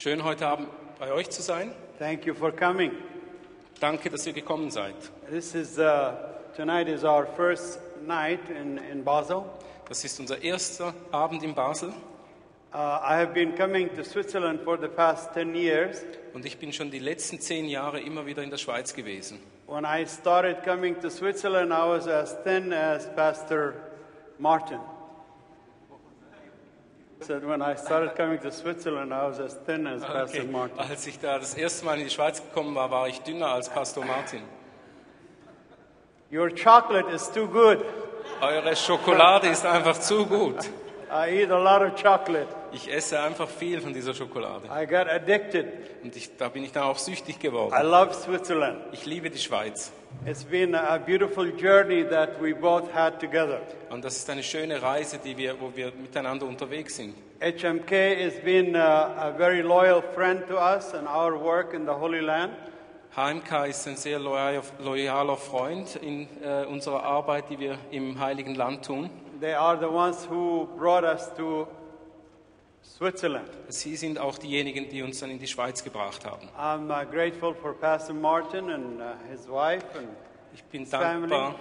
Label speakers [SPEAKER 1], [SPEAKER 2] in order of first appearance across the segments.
[SPEAKER 1] Schön heute Abend bei euch zu sein.
[SPEAKER 2] Thank you for coming.
[SPEAKER 1] Danke, dass ihr gekommen seid.
[SPEAKER 2] This is uh, tonight is our first night in, in Basel.
[SPEAKER 1] Das ist unser erster Abend in Basel
[SPEAKER 2] Uh, I have been coming to Switzerland for the past 10 years.
[SPEAKER 1] und ich bin schon die letzten zehn Jahre immer wieder in der Schweiz gewesen.
[SPEAKER 2] When I started coming to Switzerland, I was as thin as Pastor Martin. Said when I started coming to Switzerland, I was as thin as Pastor
[SPEAKER 1] Okay.
[SPEAKER 2] Martin.
[SPEAKER 1] Als ich da das erste Mal in die Schweiz gekommen war, war ich dünner als Pastor Martin.
[SPEAKER 2] Your chocolate is too good.
[SPEAKER 1] Eure Schokolade ist einfach zu gut.
[SPEAKER 2] I eat a lot of chocolate.
[SPEAKER 1] Ich esse einfach viel von dieser Schokolade.
[SPEAKER 2] I got addicted.
[SPEAKER 1] Und ich, da bin ich dann auch süchtig
[SPEAKER 2] I
[SPEAKER 1] geworden.
[SPEAKER 2] love Switzerland.
[SPEAKER 1] Ich liebe die Schweiz.
[SPEAKER 2] It's been a beautiful journey that we both had together.
[SPEAKER 1] Und das ist eine schöne Reise, die wir, wo wir miteinander unterwegs sind.
[SPEAKER 2] HMK has been uh, a very loyal friend to us and our work in the Holy Land.
[SPEAKER 1] HMK ist ein sehr loyaler, loyaler Freund in äh, unserer Arbeit, die wir im Heiligen Land tun.
[SPEAKER 2] They are the ones who brought us to Switzerland.
[SPEAKER 1] Sie sind auch diejenigen, die uns dann in die Schweiz gebracht haben.
[SPEAKER 2] I'm uh, grateful for Pastor Martin and uh, his wife. And
[SPEAKER 1] Ich bin
[SPEAKER 2] Family.
[SPEAKER 1] dankbar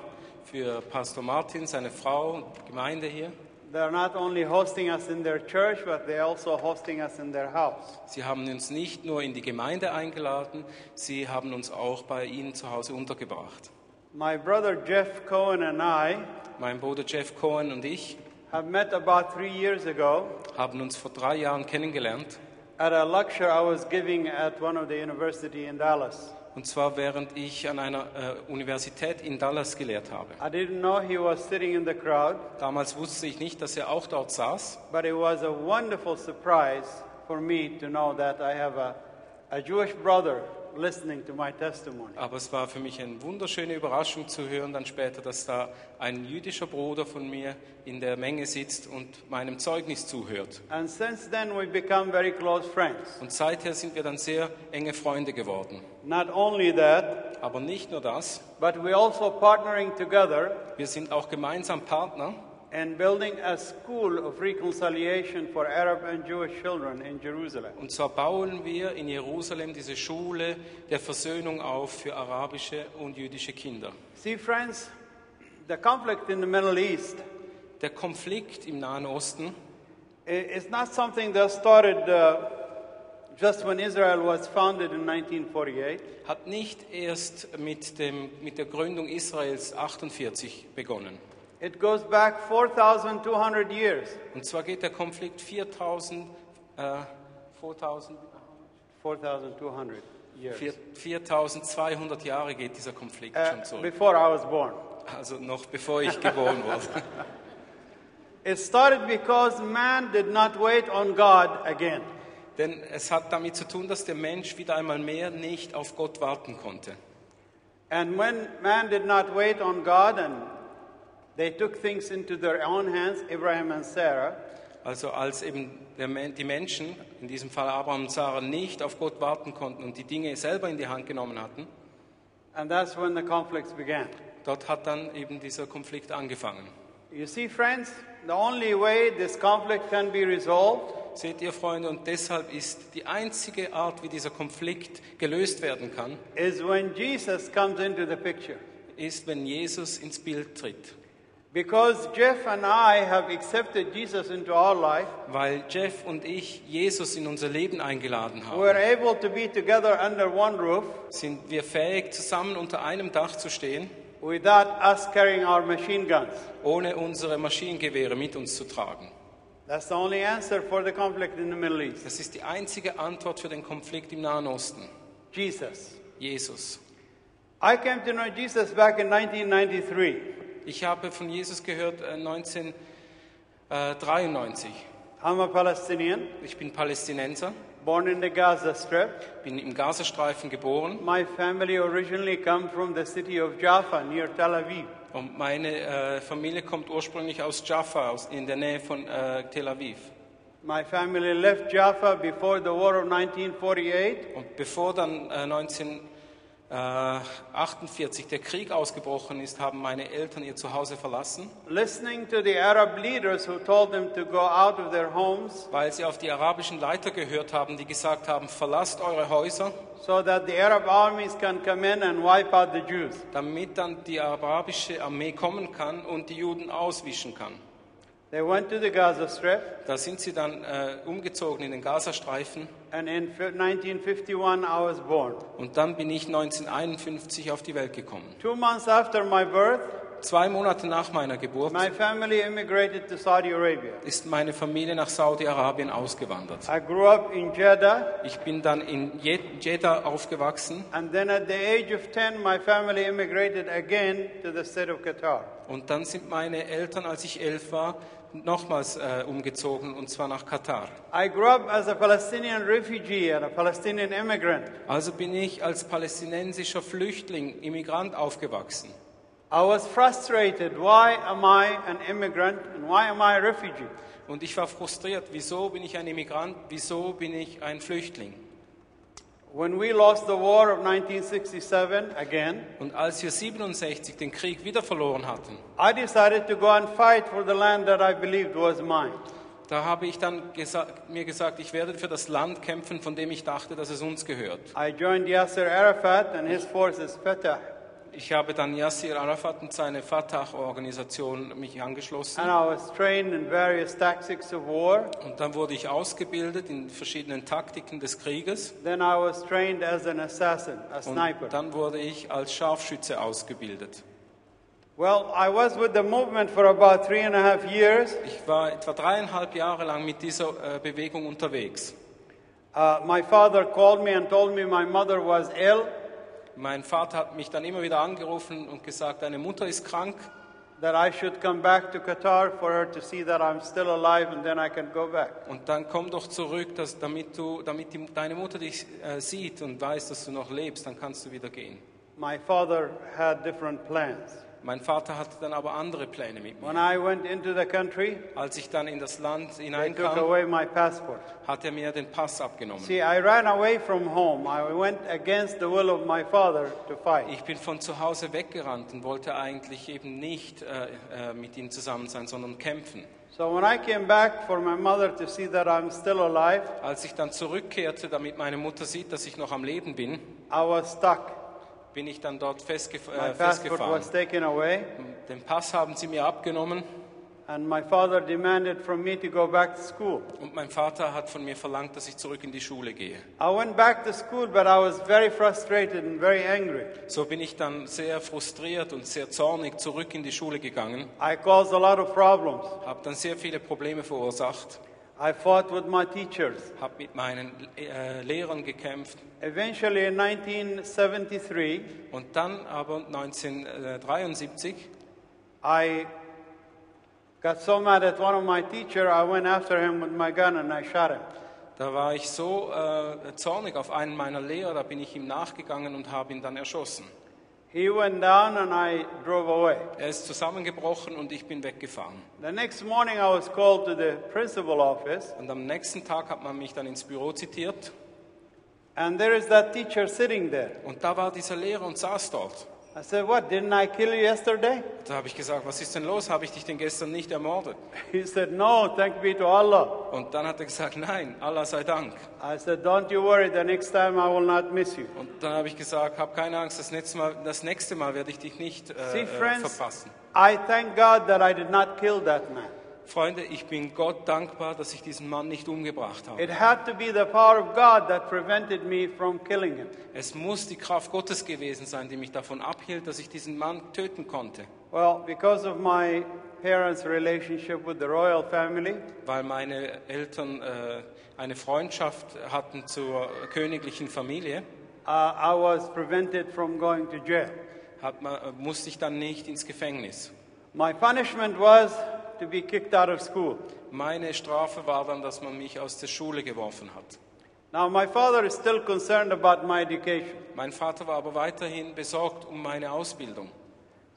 [SPEAKER 1] für Pastor Martin, seine Frau und die Gemeinde hier.
[SPEAKER 2] they're not only hosting us in their church, but they're also hosting us in their house.
[SPEAKER 1] Sie haben uns nicht nur in die Gemeinde eingeladen, sie haben uns auch bei ihnen zu Hause untergebracht.
[SPEAKER 2] My brother Jeff Cohen and I
[SPEAKER 1] Mein Bruder Jeff Cohen und ich
[SPEAKER 2] have met about three years ago
[SPEAKER 1] haben uns vor drei Jahren kennengelernt.
[SPEAKER 2] at a lecture I was giving at one of the university in Dallas.
[SPEAKER 1] Und zwar während ich an einer äh, Universität in Dallas gelehrt habe.
[SPEAKER 2] I didn't know he was sitting in the crowd,
[SPEAKER 1] Damals wusste ich nicht, dass er auch dort saß.
[SPEAKER 2] but it was a wonderful surprise for me to know that I have a, a Jewish brother listening to my testimony.
[SPEAKER 1] Aber es war für mich eine wunderschöne Überraschung zu hören, dann später, dass da ein jüdischer Bruder von mir in der Menge sitzt und meinem Zeugnis zuhört.
[SPEAKER 2] And since then, we've become very close friends.
[SPEAKER 1] Und seither sind wir dann sehr enge Freunde geworden.
[SPEAKER 2] Not only that,
[SPEAKER 1] Aber nicht nur das,
[SPEAKER 2] but we're also partnering together
[SPEAKER 1] wir sind auch gemeinsam Partner
[SPEAKER 2] in building a school of reconciliation for Arab and Jewish children in Jerusalem.
[SPEAKER 1] Und zwar bauen wir in Jerusalem diese Schule der Versöhnung auf für arabische und jüdische Kinder.
[SPEAKER 2] See, friends, the conflict in the Middle East
[SPEAKER 1] Der Konflikt im Nahen Osten
[SPEAKER 2] i- is not something that started uh, just when Israel was founded in 1948.
[SPEAKER 1] hat nicht erst mit, dem, mit der Gründung Israels 48 begonnen.
[SPEAKER 2] It goes back 4,200 years.
[SPEAKER 1] Und zwar geht der Konflikt 4000, äh, 4000,
[SPEAKER 2] 4,200 years.
[SPEAKER 1] vier- 4200 Jahre geht dieser Konflikt
[SPEAKER 2] Uh,
[SPEAKER 1] schon zurück.
[SPEAKER 2] before I was born.
[SPEAKER 1] Also noch bevor ich geboren wurde.
[SPEAKER 2] It started because man did not wait on God again.
[SPEAKER 1] Denn es hat damit zu tun, dass der Mensch wieder einmal mehr nicht auf Gott warten konnte.
[SPEAKER 2] And when man did not wait on God and they took things into their own hands, Abraham and Sarah,
[SPEAKER 1] Also als eben der, die Menschen, in diesem Fall Abraham und Sarah, nicht auf Gott warten konnten und die Dinge selber in die Hand genommen hatten,
[SPEAKER 2] and that's when the conflicts began.
[SPEAKER 1] dort hat dann eben dieser Konflikt angefangen.
[SPEAKER 2] You see, friends, the only way this conflict can be resolved
[SPEAKER 1] Seht ihr, Freunde, und deshalb ist die einzige Art, wie dieser Konflikt gelöst werden kann,
[SPEAKER 2] is when Jesus comes into the picture.
[SPEAKER 1] ist, wenn Jesus ins Bild tritt.
[SPEAKER 2] Because Jeff and I have accepted Jesus into our life,
[SPEAKER 1] Weil Jeff und ich Jesus in unser Leben eingeladen
[SPEAKER 2] we're
[SPEAKER 1] haben,
[SPEAKER 2] able to be together under one roof
[SPEAKER 1] sind wir fähig, zusammen unter einem Dach zu stehen,
[SPEAKER 2] without us carrying our machine guns.
[SPEAKER 1] ohne unsere Maschinengewehre mit uns zu tragen.
[SPEAKER 2] That's the only answer for the conflict in the Middle East.
[SPEAKER 1] Das ist die einzige Antwort für den Konflikt im Nahen Osten.
[SPEAKER 2] Jesus.
[SPEAKER 1] Jesus.
[SPEAKER 2] I came to know Jesus back in 1993.
[SPEAKER 1] Ich habe von Jesus gehört äh, 1993.
[SPEAKER 2] I'm a Palestinian,
[SPEAKER 1] Ich bin Palästinenser,
[SPEAKER 2] born in the Gaza Strip.
[SPEAKER 1] bin im Gazastreifen geboren
[SPEAKER 2] My family originally come from the city of Jaffa near Tel Aviv.
[SPEAKER 1] und meine äh, Familie kommt ursprünglich aus Jaffa, aus, in der Nähe von äh, Tel Aviv.
[SPEAKER 2] My family left Jaffa before the war of 1948
[SPEAKER 1] Und bevor dann äh, äh, 48 der Krieg ausgebrochen ist, haben meine Eltern ihr Zuhause verlassen,
[SPEAKER 2] homes
[SPEAKER 1] weil sie auf die arabischen Leiter gehört haben, die gesagt haben, verlasst eure Häuser,
[SPEAKER 2] so that the Arab armies can come in and wipe out the Jews.
[SPEAKER 1] damit dann die arabische Armee kommen kann und die Juden auswischen kann.
[SPEAKER 2] They went to the Gaza Strip,
[SPEAKER 1] Da sind sie dann äh, umgezogen in den Gazastreifen
[SPEAKER 2] and in fi- 1951 I was born.
[SPEAKER 1] und dann bin ich 1951 auf die Welt gekommen.
[SPEAKER 2] Two months after my birth,
[SPEAKER 1] Zwei Monate nach meiner Geburt
[SPEAKER 2] my family immigrated to Saudi Arabia.
[SPEAKER 1] ist meine Familie nach Saudi-Arabien ausgewandert.
[SPEAKER 2] I grew up in Jeddah,
[SPEAKER 1] Ich bin dann in Je- Jeddah aufgewachsen
[SPEAKER 2] and then at the age of 10, my family immigrated again to the state of Qatar.
[SPEAKER 1] und dann sind meine Eltern, als ich elf war, nochmals äh, umgezogen und zwar nach Katar.
[SPEAKER 2] I grew up as a Palestinian refugee and a Palestinian immigrant.
[SPEAKER 1] Also bin ich als palästinensischer Flüchtling, Immigrant aufgewachsen.
[SPEAKER 2] I was frustrated. Why am I an immigrant and why am I a refugee?
[SPEAKER 1] Und ich war frustriert, wieso bin ich ein Immigrant, wieso bin ich ein Flüchtling?
[SPEAKER 2] When we lost the war of 1967 again,
[SPEAKER 1] Und als wir 67 den Krieg wieder verloren hatten,
[SPEAKER 2] I decided to go and fight for the land that I believed was mine.
[SPEAKER 1] da habe ich dann gesa mir gesagt, ich werde für das Land kämpfen, von dem ich dachte, dass es uns gehört.
[SPEAKER 2] I joined Yasser Arafat and his forces, Fatah,
[SPEAKER 1] Ich habe dann Yasser Arafat und seine Fatah-Organisation mich angeschlossen.
[SPEAKER 2] and I was trained in various tactics of war.
[SPEAKER 1] Und dann wurde ich ausgebildet in verschiedenen Taktiken des Krieges.
[SPEAKER 2] Then I was trained as an assassin, a
[SPEAKER 1] Und
[SPEAKER 2] sniper.
[SPEAKER 1] dann wurde ich als Scharfschütze ausgebildet.
[SPEAKER 2] Well, I was with the movement for about three and a half years.
[SPEAKER 1] Ich war etwa dreieinhalb Jahre lang mit dieser äh, Bewegung unterwegs.
[SPEAKER 2] Uh, my father called me and told me my mother was ill,
[SPEAKER 1] Mein Vater hat mich dann immer wieder angerufen und gesagt, deine Mutter ist krank,
[SPEAKER 2] that I should come back to Qatar for her to see that I'm still alive and then I can go back.
[SPEAKER 1] und dann komm doch zurück, dass, damit, du, damit die, deine Mutter dich äh, sieht und weiß, dass du noch lebst, dann kannst du wieder gehen.
[SPEAKER 2] My father had different plans.
[SPEAKER 1] Mein Vater hatte dann aber andere Pläne mit mir.
[SPEAKER 2] When I went into the country,
[SPEAKER 1] Als ich dann in das Land
[SPEAKER 2] they took
[SPEAKER 1] hineinkam,
[SPEAKER 2] away my passport.
[SPEAKER 1] hat er mir den Pass abgenommen.
[SPEAKER 2] See, I ran away from home. I went against the will of my father to fight.
[SPEAKER 1] Ich bin von zu Hause weggerannt und wollte eigentlich eben nicht äh, äh, mit ihm zusammen sein, sondern kämpfen.
[SPEAKER 2] So when I came back for my mother to see that I'm still alive,
[SPEAKER 1] Als ich dann zurückkehrte, damit meine Mutter sieht, dass ich noch am Leben bin,
[SPEAKER 2] I was stuck.
[SPEAKER 1] Bin ich dann dort festgef
[SPEAKER 2] My
[SPEAKER 1] äh,
[SPEAKER 2] passport
[SPEAKER 1] festgefahren.
[SPEAKER 2] was taken away,
[SPEAKER 1] Den Pass haben sie mir abgenommen
[SPEAKER 2] and my father demanded from me to go back to school.
[SPEAKER 1] und mein Vater hat von mir verlangt, dass ich zurück in die Schule gehe.
[SPEAKER 2] I went back to school, but I was very frustrated and very angry.
[SPEAKER 1] So bin ich dann sehr frustriert und sehr zornig zurück in die Schule gegangen,
[SPEAKER 2] I caused a lot of problems.
[SPEAKER 1] habe dann sehr viele Probleme verursacht,
[SPEAKER 2] I fought with my teachers.
[SPEAKER 1] habe mit meinen äh, Lehrern gekämpft
[SPEAKER 2] Eventually, in 1973,
[SPEAKER 1] und dann aber 1973
[SPEAKER 2] I got so mad at one of my teacher, I went after him with my gun and I shot him.
[SPEAKER 1] Da war ich so äh, zornig auf einen meiner Lehrer, da bin ich ihm nachgegangen und habe ihn dann erschossen.
[SPEAKER 2] He went down and I drove away.
[SPEAKER 1] Er ist zusammengebrochen und ich bin weggefahren.
[SPEAKER 2] The next morning, I was called to the principal office,
[SPEAKER 1] Und am nächsten Tag hat man mich dann ins Büro zitiert
[SPEAKER 2] and there is that teacher sitting there.
[SPEAKER 1] und da war dieser Lehrer und saß dort.
[SPEAKER 2] I said, What, didn't I kill you yesterday?
[SPEAKER 1] Da habe ich gesagt, was ist denn los? Habe ich dich denn gestern nicht ermordet?
[SPEAKER 2] He said, No, thank be to Allah.
[SPEAKER 1] Und dann hat er gesagt, nein, Allah sei Dank.
[SPEAKER 2] I said, Don't you worry, the next time I will not miss you.
[SPEAKER 1] Und dann habe ich gesagt, hab keine Angst, das nächste Mal, das nächste Mal werde ich dich nicht äh,
[SPEAKER 2] See,
[SPEAKER 1] äh,
[SPEAKER 2] friends,
[SPEAKER 1] verpassen.
[SPEAKER 2] I thank God that I did not kill that man.
[SPEAKER 1] Freunde, ich bin Gott dankbar, dass ich diesen Mann nicht umgebracht habe.
[SPEAKER 2] It had to be the power of God that prevented me from killing him.
[SPEAKER 1] Es muss die Kraft Gottes gewesen sein, die mich davon abhielt, dass ich diesen Mann töten konnte.
[SPEAKER 2] Well, because of my parents' relationship with the royal family,
[SPEAKER 1] Weil meine Eltern äh, eine Freundschaft hatten zur königlichen Familie,
[SPEAKER 2] uh, I was prevented from going to jail.
[SPEAKER 1] hat man, äh, musste ich dann nicht ins Gefängnis.
[SPEAKER 2] My punishment was to be kicked out of school.
[SPEAKER 1] Meine Strafe war dann, dass man mich aus der Schule geworfen hat.
[SPEAKER 2] Now, my father is still concerned about my education.
[SPEAKER 1] Mein Vater war aber weiterhin besorgt um meine Ausbildung.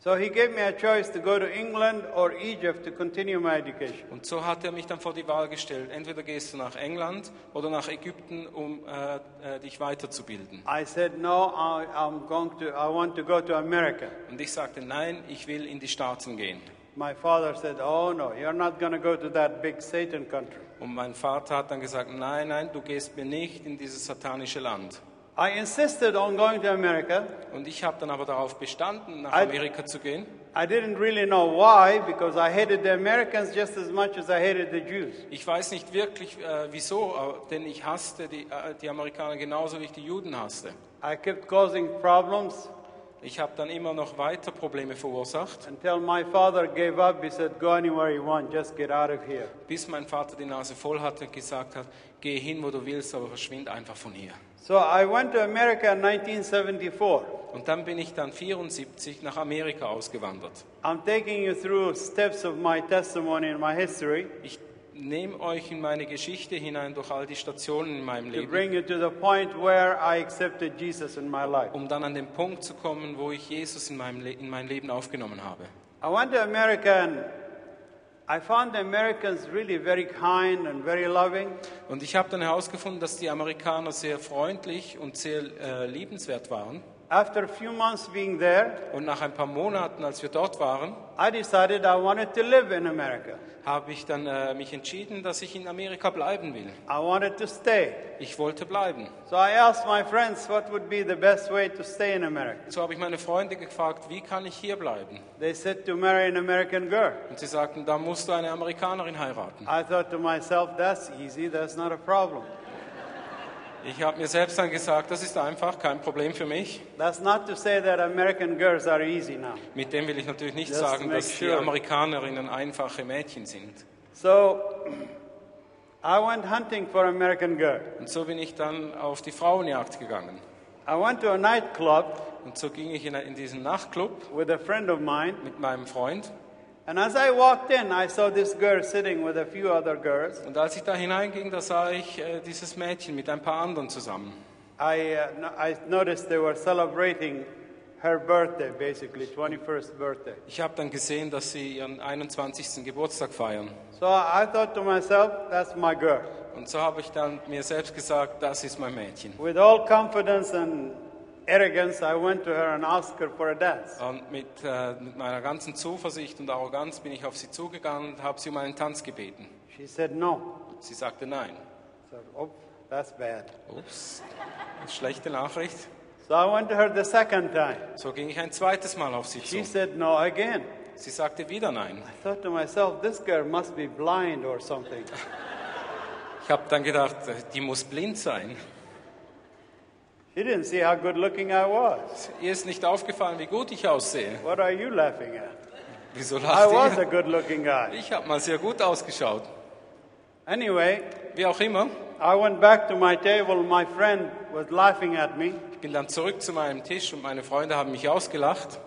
[SPEAKER 2] So he gave me a choice to go to England or Egypt to continue my education.
[SPEAKER 1] Und so hat er mich dann vor die Wahl gestellt. Entweder gehst du nach England oder nach Ägypten, um äh, äh, dich weiterzubilden.
[SPEAKER 2] I said, no, I, I'm going to, I want to go to America.
[SPEAKER 1] Und ich sagte, nein, ich will in die Staaten gehen.
[SPEAKER 2] My father said, oh no, you're not going to go to that big Satan country.
[SPEAKER 1] Und mein Vater hat dann gesagt, nein, nein, du gehst mir nicht in dieses satanische Land.
[SPEAKER 2] I insisted on going to America.
[SPEAKER 1] Und ich habe dann aber darauf bestanden, nach
[SPEAKER 2] I-
[SPEAKER 1] Amerika zu gehen.
[SPEAKER 2] I didn't really know why because I hated the Americans just as much as I hated the Jews.
[SPEAKER 1] Ich weiß nicht wirklich, äh, wieso, aber- denn ich hasste die, äh, die Amerikaner genauso, wie ich die Juden hasste.
[SPEAKER 2] I kept causing problems
[SPEAKER 1] Ich habe dann immer noch weiter Probleme verursacht,
[SPEAKER 2] until my father gave up. He said, Go anywhere you want, just get out of here.
[SPEAKER 1] bis mein Vater die Nase voll hatte und gesagt hat, geh hin, wo du willst, aber verschwind einfach von hier.
[SPEAKER 2] So I went to America in 1974.
[SPEAKER 1] Und dann bin ich dann 74 nach Amerika ausgewandert.
[SPEAKER 2] I'm taking you through steps of my testimony and my history
[SPEAKER 1] Ich nehme euch in meine Geschichte hinein durch all die Stationen in meinem
[SPEAKER 2] to
[SPEAKER 1] Leben,
[SPEAKER 2] bring you to the point where I accepted Jesus in my life.
[SPEAKER 1] um dann an den Punkt zu kommen, wo ich Jesus in, meinem Le in mein Leben aufgenommen habe.
[SPEAKER 2] I went to America and I found the Americans really very kind and very loving.
[SPEAKER 1] Und ich habe dann herausgefunden, dass die Amerikaner sehr freundlich und sehr äh, liebenswert waren.
[SPEAKER 2] After a few months being there,
[SPEAKER 1] Und nach ein paar Monaten, als wir dort waren,
[SPEAKER 2] I decided I wanted to live in America.
[SPEAKER 1] habe ich dann äh, mich entschieden, dass ich in Amerika bleiben will.
[SPEAKER 2] I wanted to stay.
[SPEAKER 1] Ich wollte bleiben.
[SPEAKER 2] So I asked my friends what would be the best way to stay in America.
[SPEAKER 1] So habe ich meine Freunde gefragt, wie kann ich hier bleiben?
[SPEAKER 2] They said to marry an American girl.
[SPEAKER 1] Und sie sagten, da musst du eine Amerikanerin heiraten.
[SPEAKER 2] I thought to myself, that's easy, that's not a problem.
[SPEAKER 1] Ich habe mir selbst dann gesagt, das ist einfach kein Problem für mich.
[SPEAKER 2] That's not to say that American girls are easy now.
[SPEAKER 1] Mit dem will ich natürlich nicht
[SPEAKER 2] Just
[SPEAKER 1] sagen, dass die
[SPEAKER 2] sure.
[SPEAKER 1] Amerikanerinnen einfache Mädchen sind.
[SPEAKER 2] So I went hunting for American girl.
[SPEAKER 1] Und so bin ich dann auf die Frauenjagd gegangen.
[SPEAKER 2] I went to a nightclub
[SPEAKER 1] Und so ging ich in, in diesen Nachtclub
[SPEAKER 2] with a friend of mine.
[SPEAKER 1] mit meinem Freund.
[SPEAKER 2] And as I walked in, I saw this girl sitting with a few other girls.
[SPEAKER 1] Und als ich da hineinging, da sah ich äh, dieses Mädchen mit ein paar anderen zusammen.
[SPEAKER 2] I, uh, no- I noticed they were celebrating her birthday, basically, 21st birthday.
[SPEAKER 1] Ich habe dann gesehen, dass sie ihren 21. Geburtstag feiern.
[SPEAKER 2] So I thought to myself, that's my girl.
[SPEAKER 1] Und so habe ich dann mir selbst gesagt, das ist mein Mädchen.
[SPEAKER 2] With all confidence and arrogance, I went to her and asked her for a dance.
[SPEAKER 1] Und mit, äh, mit meiner ganzen Zuversicht und Arroganz bin ich auf sie zugegangen und habe sie um einen Tanz gebeten.
[SPEAKER 2] She said no.
[SPEAKER 1] Sie sagte nein.
[SPEAKER 2] Said, oh, that's bad.
[SPEAKER 1] Ups, schlechte Nachricht.
[SPEAKER 2] So I went to her the second time.
[SPEAKER 1] So ging ich ein zweites Mal auf sie
[SPEAKER 2] She
[SPEAKER 1] zu.
[SPEAKER 2] said no again.
[SPEAKER 1] Sie sagte wieder nein.
[SPEAKER 2] I thought to myself, this girl must be blind or something.
[SPEAKER 1] Ich habe dann gedacht, äh, die muss blind sein.
[SPEAKER 2] She didn't see how good looking I was.
[SPEAKER 1] Ihr ist nicht aufgefallen, wie gut ich aussehe.
[SPEAKER 2] What are you laughing at?
[SPEAKER 1] Wieso
[SPEAKER 2] I was
[SPEAKER 1] lacht
[SPEAKER 2] a
[SPEAKER 1] ihr?
[SPEAKER 2] good looking guy.
[SPEAKER 1] Ich habe mal sehr gut ausgeschaut.
[SPEAKER 2] Anyway,
[SPEAKER 1] Wie auch immer,
[SPEAKER 2] I went back to my table. My friend was laughing at me,
[SPEAKER 1] ich bin dann zurück zu meinem Tisch und meine Freunde haben mich ausgelacht.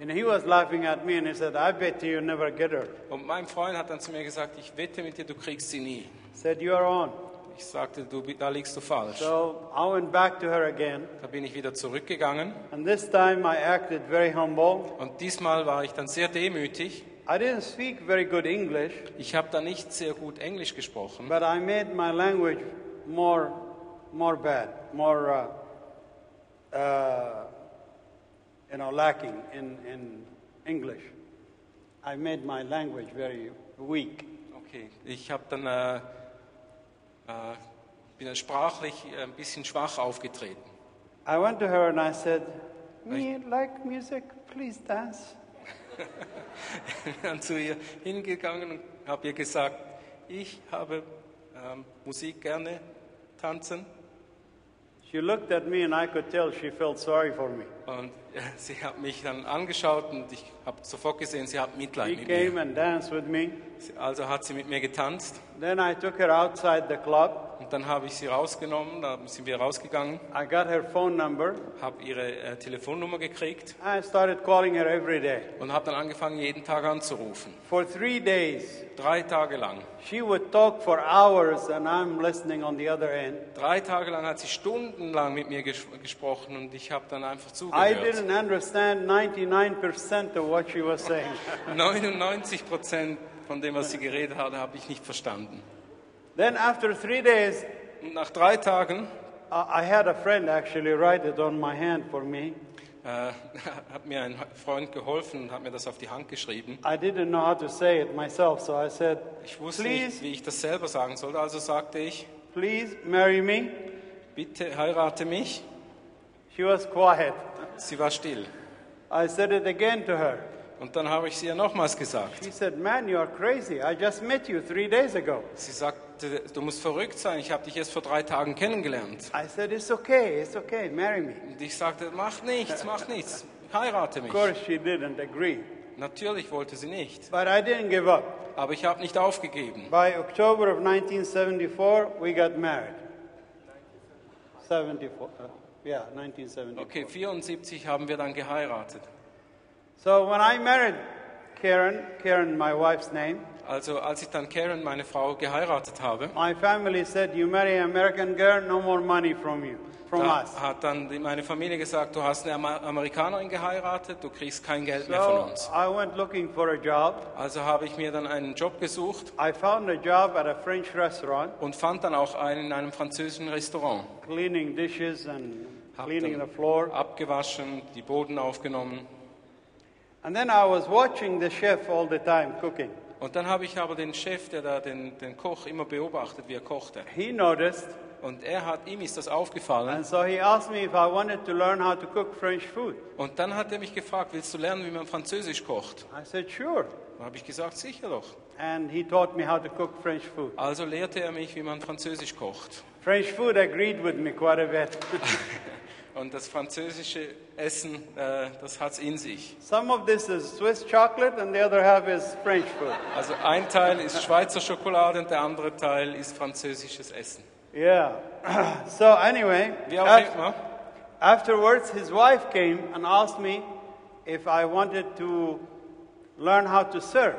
[SPEAKER 2] and he was laughing at me, and he said, I bet you never get her.
[SPEAKER 1] Und mein Freund hat dann zu mir gesagt, ich wette mit dir, du kriegst sie nie.
[SPEAKER 2] Said, You're on.
[SPEAKER 1] Ich sagte, du, da liegst du falsch.
[SPEAKER 2] So I went back to her again,
[SPEAKER 1] Da bin ich wieder zurückgegangen
[SPEAKER 2] and this time I acted very humble.
[SPEAKER 1] und diesmal war ich dann sehr demütig.
[SPEAKER 2] I didn't speak very good English,
[SPEAKER 1] Ich habe da nicht sehr gut Englisch gesprochen,
[SPEAKER 2] but I made my language more, more bad, more, uh, uh, you know, lacking in, in English. I made my language very weak.
[SPEAKER 1] okay. Ich habe dann äh, bin dann sprachlich äh, ein bisschen schwach aufgetreten.
[SPEAKER 2] I went to her and I said, Me like music, please dance.
[SPEAKER 1] bin dann zu ihr hingegangen und habe ihr gesagt, ich habe ähm, Musik gerne tanzen.
[SPEAKER 2] She looked at me and I could tell she felt sorry for me.
[SPEAKER 1] Und sie hat mich dann angeschaut und ich habe sofort gesehen, sie hat Mitleid
[SPEAKER 2] She
[SPEAKER 1] mit
[SPEAKER 2] came
[SPEAKER 1] mir.
[SPEAKER 2] and danced with me.
[SPEAKER 1] Also hat sie mit mir getanzt
[SPEAKER 2] Then I took her outside the club.
[SPEAKER 1] Und dann habe ich sie rausgenommen, da sind wir rausgegangen,
[SPEAKER 2] I got her phone number.
[SPEAKER 1] habe ihre äh, Telefonnummer gekriegt
[SPEAKER 2] I started calling her every day.
[SPEAKER 1] und habe dann angefangen, jeden Tag anzurufen.
[SPEAKER 2] For three days,
[SPEAKER 1] Drei Tage lang.
[SPEAKER 2] she would talk for hours and I'm listening on the other end.
[SPEAKER 1] Drei Tage lang hat sie stundenlang mit mir ges gesprochen und ich habe dann einfach
[SPEAKER 2] I I
[SPEAKER 1] zugehört.
[SPEAKER 2] didn't understand 99% of what she was saying.
[SPEAKER 1] 99 Prozent von dem, was sie geredet hat, habe ich nicht verstanden.
[SPEAKER 2] Then after three days,
[SPEAKER 1] nach drei Tagen
[SPEAKER 2] I had a friend actually write it on my hand for me.
[SPEAKER 1] äh, hat mir ein Freund geholfen und hat mir das auf die Hand geschrieben.
[SPEAKER 2] I didn't know how to say it myself, so I said,
[SPEAKER 1] Ich wusste
[SPEAKER 2] Please.
[SPEAKER 1] nicht, wie ich das selber sagen sollte, also sagte ich,
[SPEAKER 2] Please marry me.
[SPEAKER 1] bitte heirate mich.
[SPEAKER 2] She was quiet.
[SPEAKER 1] Sie war still.
[SPEAKER 2] I said it again to her.
[SPEAKER 1] Und dann habe ich sie ihr nochmals gesagt.
[SPEAKER 2] She said, Man, you are crazy. I just met you three days ago.
[SPEAKER 1] Sie sagte, du musst verrückt sein, ich habe dich erst vor drei Tagen kennengelernt.
[SPEAKER 2] I said, It's okay, it's okay, marry me.
[SPEAKER 1] Und ich sagte, mach nichts, mach nichts, heirate
[SPEAKER 2] Of
[SPEAKER 1] mich.
[SPEAKER 2] course, she didn't agree.
[SPEAKER 1] Natürlich wollte sie nicht,
[SPEAKER 2] But I didn't give up.
[SPEAKER 1] aber ich habe nicht aufgegeben.
[SPEAKER 2] By October of 1974, we got married. 74, uh, yeah, 1974.
[SPEAKER 1] Okay, 74 haben wir dann geheiratet.
[SPEAKER 2] So when I married Karen, Karen, my wife's name,
[SPEAKER 1] Also als ich dann Karen, meine Frau, geheiratet habe,
[SPEAKER 2] my family said, You marry an American girl, no more money from you, from
[SPEAKER 1] da
[SPEAKER 2] us.
[SPEAKER 1] hat dann die- meine Familie gesagt, du hast eine Amerikanerin geheiratet, du kriegst kein Geld mehr von
[SPEAKER 2] So
[SPEAKER 1] uns.
[SPEAKER 2] I went looking for a job.
[SPEAKER 1] Also habe ich mir dann einen Job gesucht
[SPEAKER 2] I found a job at a French restaurant,
[SPEAKER 1] und fand dann auch einen in einem französischen Restaurant.
[SPEAKER 2] cleaning dishes and
[SPEAKER 1] Hab
[SPEAKER 2] cleaning
[SPEAKER 1] dann
[SPEAKER 2] the floor.
[SPEAKER 1] abgewaschen, die Boden aufgenommen.
[SPEAKER 2] And then I was watching the chef all the time cooking.
[SPEAKER 1] Und dann habe ich aber den Chef, der da den, den Koch immer beobachtet, wie er kochte.
[SPEAKER 2] He noticed,
[SPEAKER 1] Und er hat, ihm ist das aufgefallen.
[SPEAKER 2] and so he asked me if I wanted to learn how to cook French food.
[SPEAKER 1] Und dann hat er mich gefragt, willst du lernen, wie man Französisch kocht?
[SPEAKER 2] I said, Sure.
[SPEAKER 1] Da habe ich gesagt, sicher doch.
[SPEAKER 2] And he taught me how to cook French food.
[SPEAKER 1] Also lehrte er mich, wie man Französisch kocht.
[SPEAKER 2] French food agreed with me quite a bit.
[SPEAKER 1] Und das französische Essen, äh, das hat es in sich.
[SPEAKER 2] Some of this is Swiss chocolate, and the other half is French food.
[SPEAKER 1] Also ein Teil ist Schweizer Schokolade und der andere Teil ist französisches Essen.
[SPEAKER 2] Yeah. so, anyway,
[SPEAKER 1] Wie auch
[SPEAKER 2] af-
[SPEAKER 1] immer.
[SPEAKER 2] afterwards, his wife came and asked me if I wanted to learn how to serve.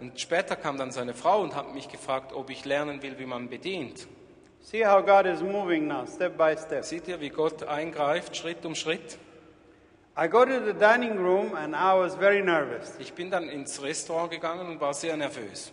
[SPEAKER 1] Und später kam dann seine Frau und hat mich gefragt, ob ich lernen will, wie man bedient.
[SPEAKER 2] See how God is moving now, step by step.
[SPEAKER 1] Seht ihr, wie Gott eingreift, Schritt um Schritt?
[SPEAKER 2] I go to the dining room and I was very nervous.
[SPEAKER 1] Ich bin dann ins Restaurant gegangen und war sehr nervös.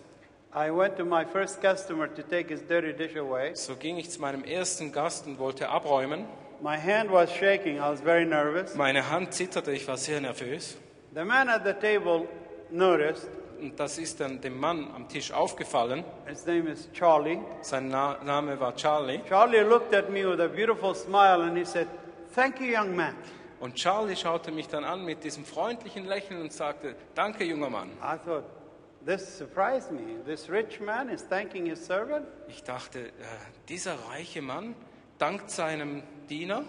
[SPEAKER 2] I went to my first customer to take his dirty dish away.
[SPEAKER 1] So ging ich zu meinem ersten Gast und wollte abräumen.
[SPEAKER 2] My hand was shaking, I was very nervous.
[SPEAKER 1] Meine Hand zitterte, ich war sehr nervös.
[SPEAKER 2] The man at the table noticed,
[SPEAKER 1] Und das ist dann dem Mann am Tisch aufgefallen.
[SPEAKER 2] his name is Charlie.
[SPEAKER 1] Sein Na Name war Charlie.
[SPEAKER 2] Charlie looked at me with a beautiful smile and he said, Thank you, young man.
[SPEAKER 1] Und Charlie schaute mich dann an mit diesem freundlichen Lächeln und sagte, danke junger Mann.
[SPEAKER 2] I thought, this surprised me. This rich man is thanking his servant?
[SPEAKER 1] Ich dachte, äh, dieser reiche Mann dankt seinem Diener.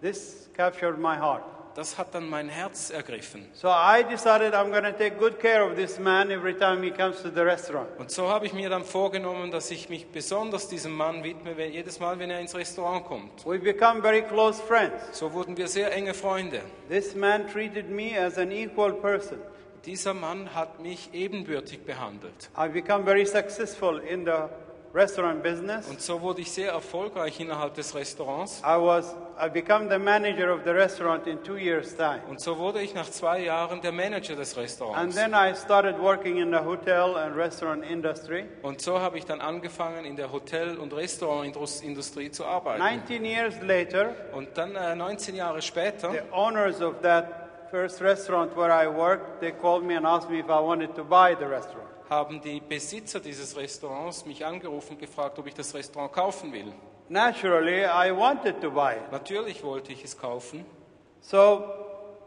[SPEAKER 2] This captured my heart.
[SPEAKER 1] Das hat dann mein Herz ergriffen.
[SPEAKER 2] So I decided I'm going to take good care of this man every time he comes to the restaurant.
[SPEAKER 1] Und so habe ich mir dann vorgenommen, dass ich mich besonders diesem Mann widme, wenn- jedes Mal, wenn er ins Restaurant kommt.
[SPEAKER 2] We become very close friends.
[SPEAKER 1] So wurden wir sehr enge Freunde.
[SPEAKER 2] This man treated me as an equal person.
[SPEAKER 1] Dieser Mann hat mich ebenbürtig behandelt.
[SPEAKER 2] I've become very successful in the restaurant business.
[SPEAKER 1] Und so wurde ich sehr erfolgreich innerhalb des Restaurants.
[SPEAKER 2] I was I become the manager of the restaurant in two years' time.
[SPEAKER 1] Und so wurde ich nach zwei Jahren der Manager des
[SPEAKER 2] And
[SPEAKER 1] Restaurants.
[SPEAKER 2] then I started working in the hotel and restaurant industry.
[SPEAKER 1] Und so habe ich dann angefangen, in der Hotel- und Restaurantindustrie zu arbeiten.
[SPEAKER 2] 19 years later,
[SPEAKER 1] Und dann äh, 19 Jahre später
[SPEAKER 2] the owners of that first restaurant where I worked, they called me and asked me if I wanted to buy the restaurant.
[SPEAKER 1] Haben die Besitzer dieses Restaurants mich angerufen und gefragt, ob ich das Restaurant kaufen will.
[SPEAKER 2] Naturally, I wanted to buy it.
[SPEAKER 1] Natürlich wollte ich es kaufen.
[SPEAKER 2] So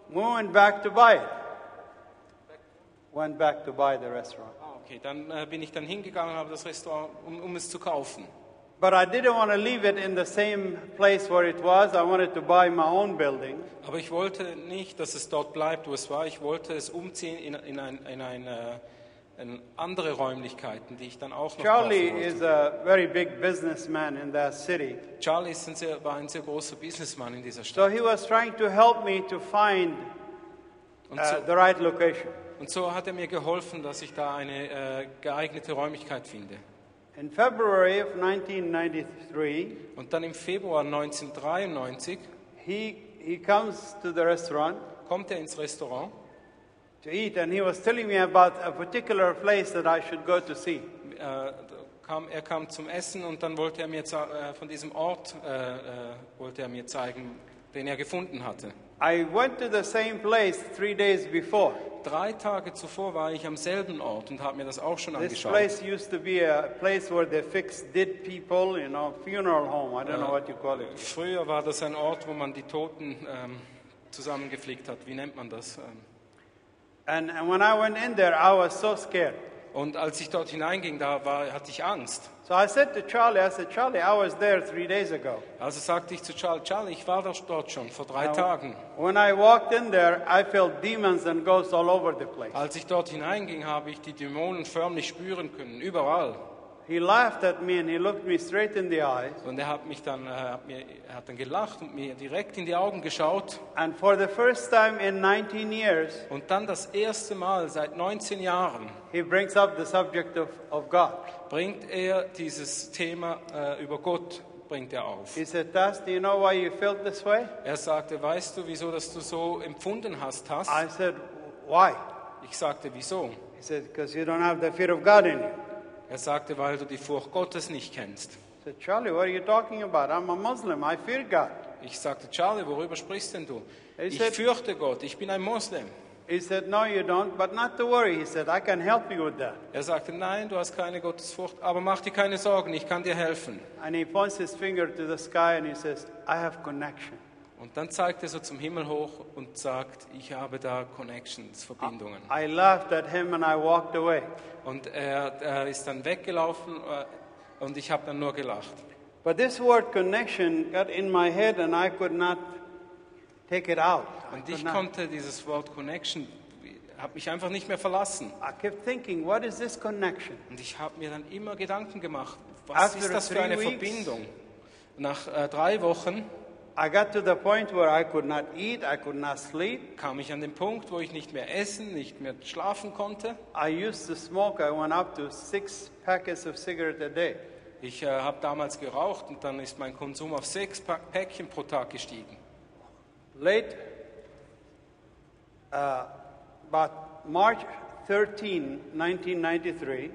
[SPEAKER 2] we went back to buy it. Went back to buy the restaurant.
[SPEAKER 1] Ah, okay, dann äh, bin ich dann hingegangen, habe das Restaurant, um, um es zu kaufen.
[SPEAKER 2] But I didn't want to leave it in the same place where it was. I wanted to buy my own building.
[SPEAKER 1] Aber ich wollte nicht, dass es dort bleibt, wo es war. Ich wollte es umziehen in, in, ein, in, ein, äh, in andere Räumlichkeiten, die ich dann auch noch
[SPEAKER 2] Charlie
[SPEAKER 1] kaufen wollte.
[SPEAKER 2] is a very big businessman in that city.
[SPEAKER 1] Charlie ist ein sehr, war ein sehr großer Businessman in dieser
[SPEAKER 2] So
[SPEAKER 1] Stadt.
[SPEAKER 2] he was trying to help me to find
[SPEAKER 1] Und
[SPEAKER 2] uh,
[SPEAKER 1] so,
[SPEAKER 2] the right location.
[SPEAKER 1] und so hat er mir geholfen, dass ich da eine äh, geeignete Räumlichkeit finde.
[SPEAKER 2] In February of 1993,
[SPEAKER 1] Und dann im Februar 1993
[SPEAKER 2] he he comes to the restaurant
[SPEAKER 1] kommt er ins Restaurant.
[SPEAKER 2] To eat, and he was telling me about a particular place that I should go to see.
[SPEAKER 1] Äh, kam, er kam zum Essen und dann wollte er mir äh, von diesem Ort äh, wollte er mir zeigen, den er gefunden hatte.
[SPEAKER 2] I went to the same place three days before.
[SPEAKER 1] Drei Tage zuvor war ich am selben Ort und habe mir das auch schon
[SPEAKER 2] This
[SPEAKER 1] angeschaut.
[SPEAKER 2] place used to be a place where they fix dead people, you know, funeral home. I don't know what you call it.
[SPEAKER 1] Früher war das ein Ort, wo man die Toten ähm, zusammengeflickt hat. Wie nennt man das? Ähm,
[SPEAKER 2] And, and when I went in there, I was so scared.
[SPEAKER 1] Und als ich dort hineinging, da war, hatte ich Angst.
[SPEAKER 2] So I said to Charlie, I said, Charlie, I was there three days ago.
[SPEAKER 1] Also sagte ich zu Charlie, Charlie, ich war doch dort schon vor drei Tagen.
[SPEAKER 2] When I walked in there, I felt demons and ghosts all over the place.
[SPEAKER 1] Als ich dort hineinging, habe ich die Dämonen förmlich spüren können, überall.
[SPEAKER 2] He laughed at me and he looked me straight in the eyes.
[SPEAKER 1] Und er hat mich dann, äh, hat mir, hat dann gelacht und mir direkt in die Augen geschaut.
[SPEAKER 2] And for the first time in 19 years,
[SPEAKER 1] Und dann das erste Mal seit 19 Jahren
[SPEAKER 2] he brings up the subject of, of God.
[SPEAKER 1] bringt er dieses Thema äh, über Gott bringt er auf.
[SPEAKER 2] He said, Tas, do you know why you felt this way?
[SPEAKER 1] Er sagte, weißt du, wieso dass du so empfunden hast, hast?
[SPEAKER 2] I said, why?
[SPEAKER 1] Ich sagte, wieso?
[SPEAKER 2] He said, because you don't have the fear of God in you.
[SPEAKER 1] Er sagte, weil du die Furcht Gottes nicht kennst.
[SPEAKER 2] I said, Charlie, what are you talking about? I'm a Muslim. I fear God.
[SPEAKER 1] Ich sagte, Charlie, worüber sprichst denn du?
[SPEAKER 2] Er
[SPEAKER 1] Ich
[SPEAKER 2] said-
[SPEAKER 1] fürchte Gott, ich bin ein Moslem.
[SPEAKER 2] He said, no, you don't, but not to worry. He said, I can help you with that.
[SPEAKER 1] Er sagte, nein, du hast keine Gottesfurcht, aber mach dir keine Sorgen, ich kann dir helfen.
[SPEAKER 2] And he points his finger to the sky and he says, I have connection.
[SPEAKER 1] Und dann zeigt er so zum Himmel hoch und sagt, ich habe da Connections, Verbindungen.
[SPEAKER 2] I laughed at him and I walked away.
[SPEAKER 1] Und er, er ist dann weggelaufen äh, und ich habe dann nur gelacht.
[SPEAKER 2] But this word connection got in my head and I could not take it out. I,
[SPEAKER 1] Und ich
[SPEAKER 2] not.
[SPEAKER 1] konnte dieses Wort Connection, habe mich einfach nicht mehr verlassen.
[SPEAKER 2] I kept thinking, what is this connection?
[SPEAKER 1] Und ich habe mir dann immer Gedanken gemacht, was
[SPEAKER 2] After
[SPEAKER 1] ist das für eine
[SPEAKER 2] weeks-
[SPEAKER 1] Verbindung? Nach äh, drei Wochen
[SPEAKER 2] I got to the point where I could not eat, I could not sleep.
[SPEAKER 1] kam ich an den Punkt, wo ich nicht mehr essen, nicht mehr schlafen konnte.
[SPEAKER 2] I used to smoke, I went up to six packets of cigarette a day.
[SPEAKER 1] Ich äh, habe damals geraucht und dann ist mein Konsum auf sechs Pa- Päckchen pro Tag gestiegen.
[SPEAKER 2] Late, uh, about March 13, 1993,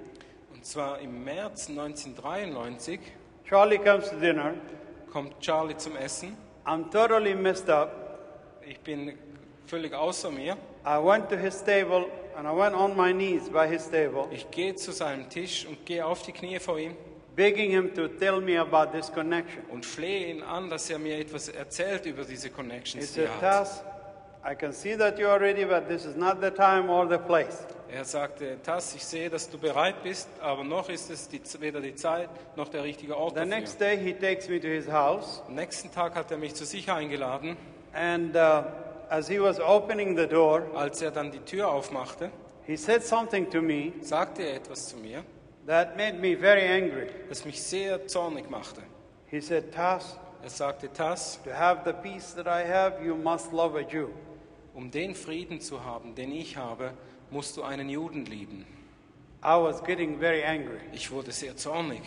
[SPEAKER 1] Und zwar im März 1993
[SPEAKER 2] Charlie comes to dinner.
[SPEAKER 1] kommt Charlie zum Essen.
[SPEAKER 2] I'm totally messed up.
[SPEAKER 1] Ich bin völlig außer mir.
[SPEAKER 2] I went to his table and I went on my knees by his table,
[SPEAKER 1] Ich gehe zu seinem Tisch und gehe auf die Knie vor ihm
[SPEAKER 2] begging him to tell me about this connection.
[SPEAKER 1] und flehe ihn an, dass er mir etwas erzählt über diese
[SPEAKER 2] He
[SPEAKER 1] Connections, die
[SPEAKER 2] said,
[SPEAKER 1] er hat.
[SPEAKER 2] Tas, I can see that you're ready, but this is not the time or the place.
[SPEAKER 1] Er sagte, Tass, ich sehe, dass du bereit bist, aber noch ist es die, weder die Zeit noch der richtige Ort
[SPEAKER 2] The
[SPEAKER 1] dafür.
[SPEAKER 2] next day, he takes me to his house,
[SPEAKER 1] Am nächsten Tag hat er mich zu sich eingeladen.
[SPEAKER 2] and uh, as he was opening the door,
[SPEAKER 1] Als er dann die Tür aufmachte,
[SPEAKER 2] he said something to me
[SPEAKER 1] sagte er etwas zu mir,
[SPEAKER 2] that made me very angry.
[SPEAKER 1] das mich sehr zornig machte.
[SPEAKER 2] He said, Tas,
[SPEAKER 1] Er sagte, Tass,
[SPEAKER 2] to have the peace that I have, you must love a Jew.
[SPEAKER 1] um den Frieden zu haben, den ich habe, musst du einen Juden lieben.
[SPEAKER 2] I was getting very angry.
[SPEAKER 1] Ich wurde sehr zornig.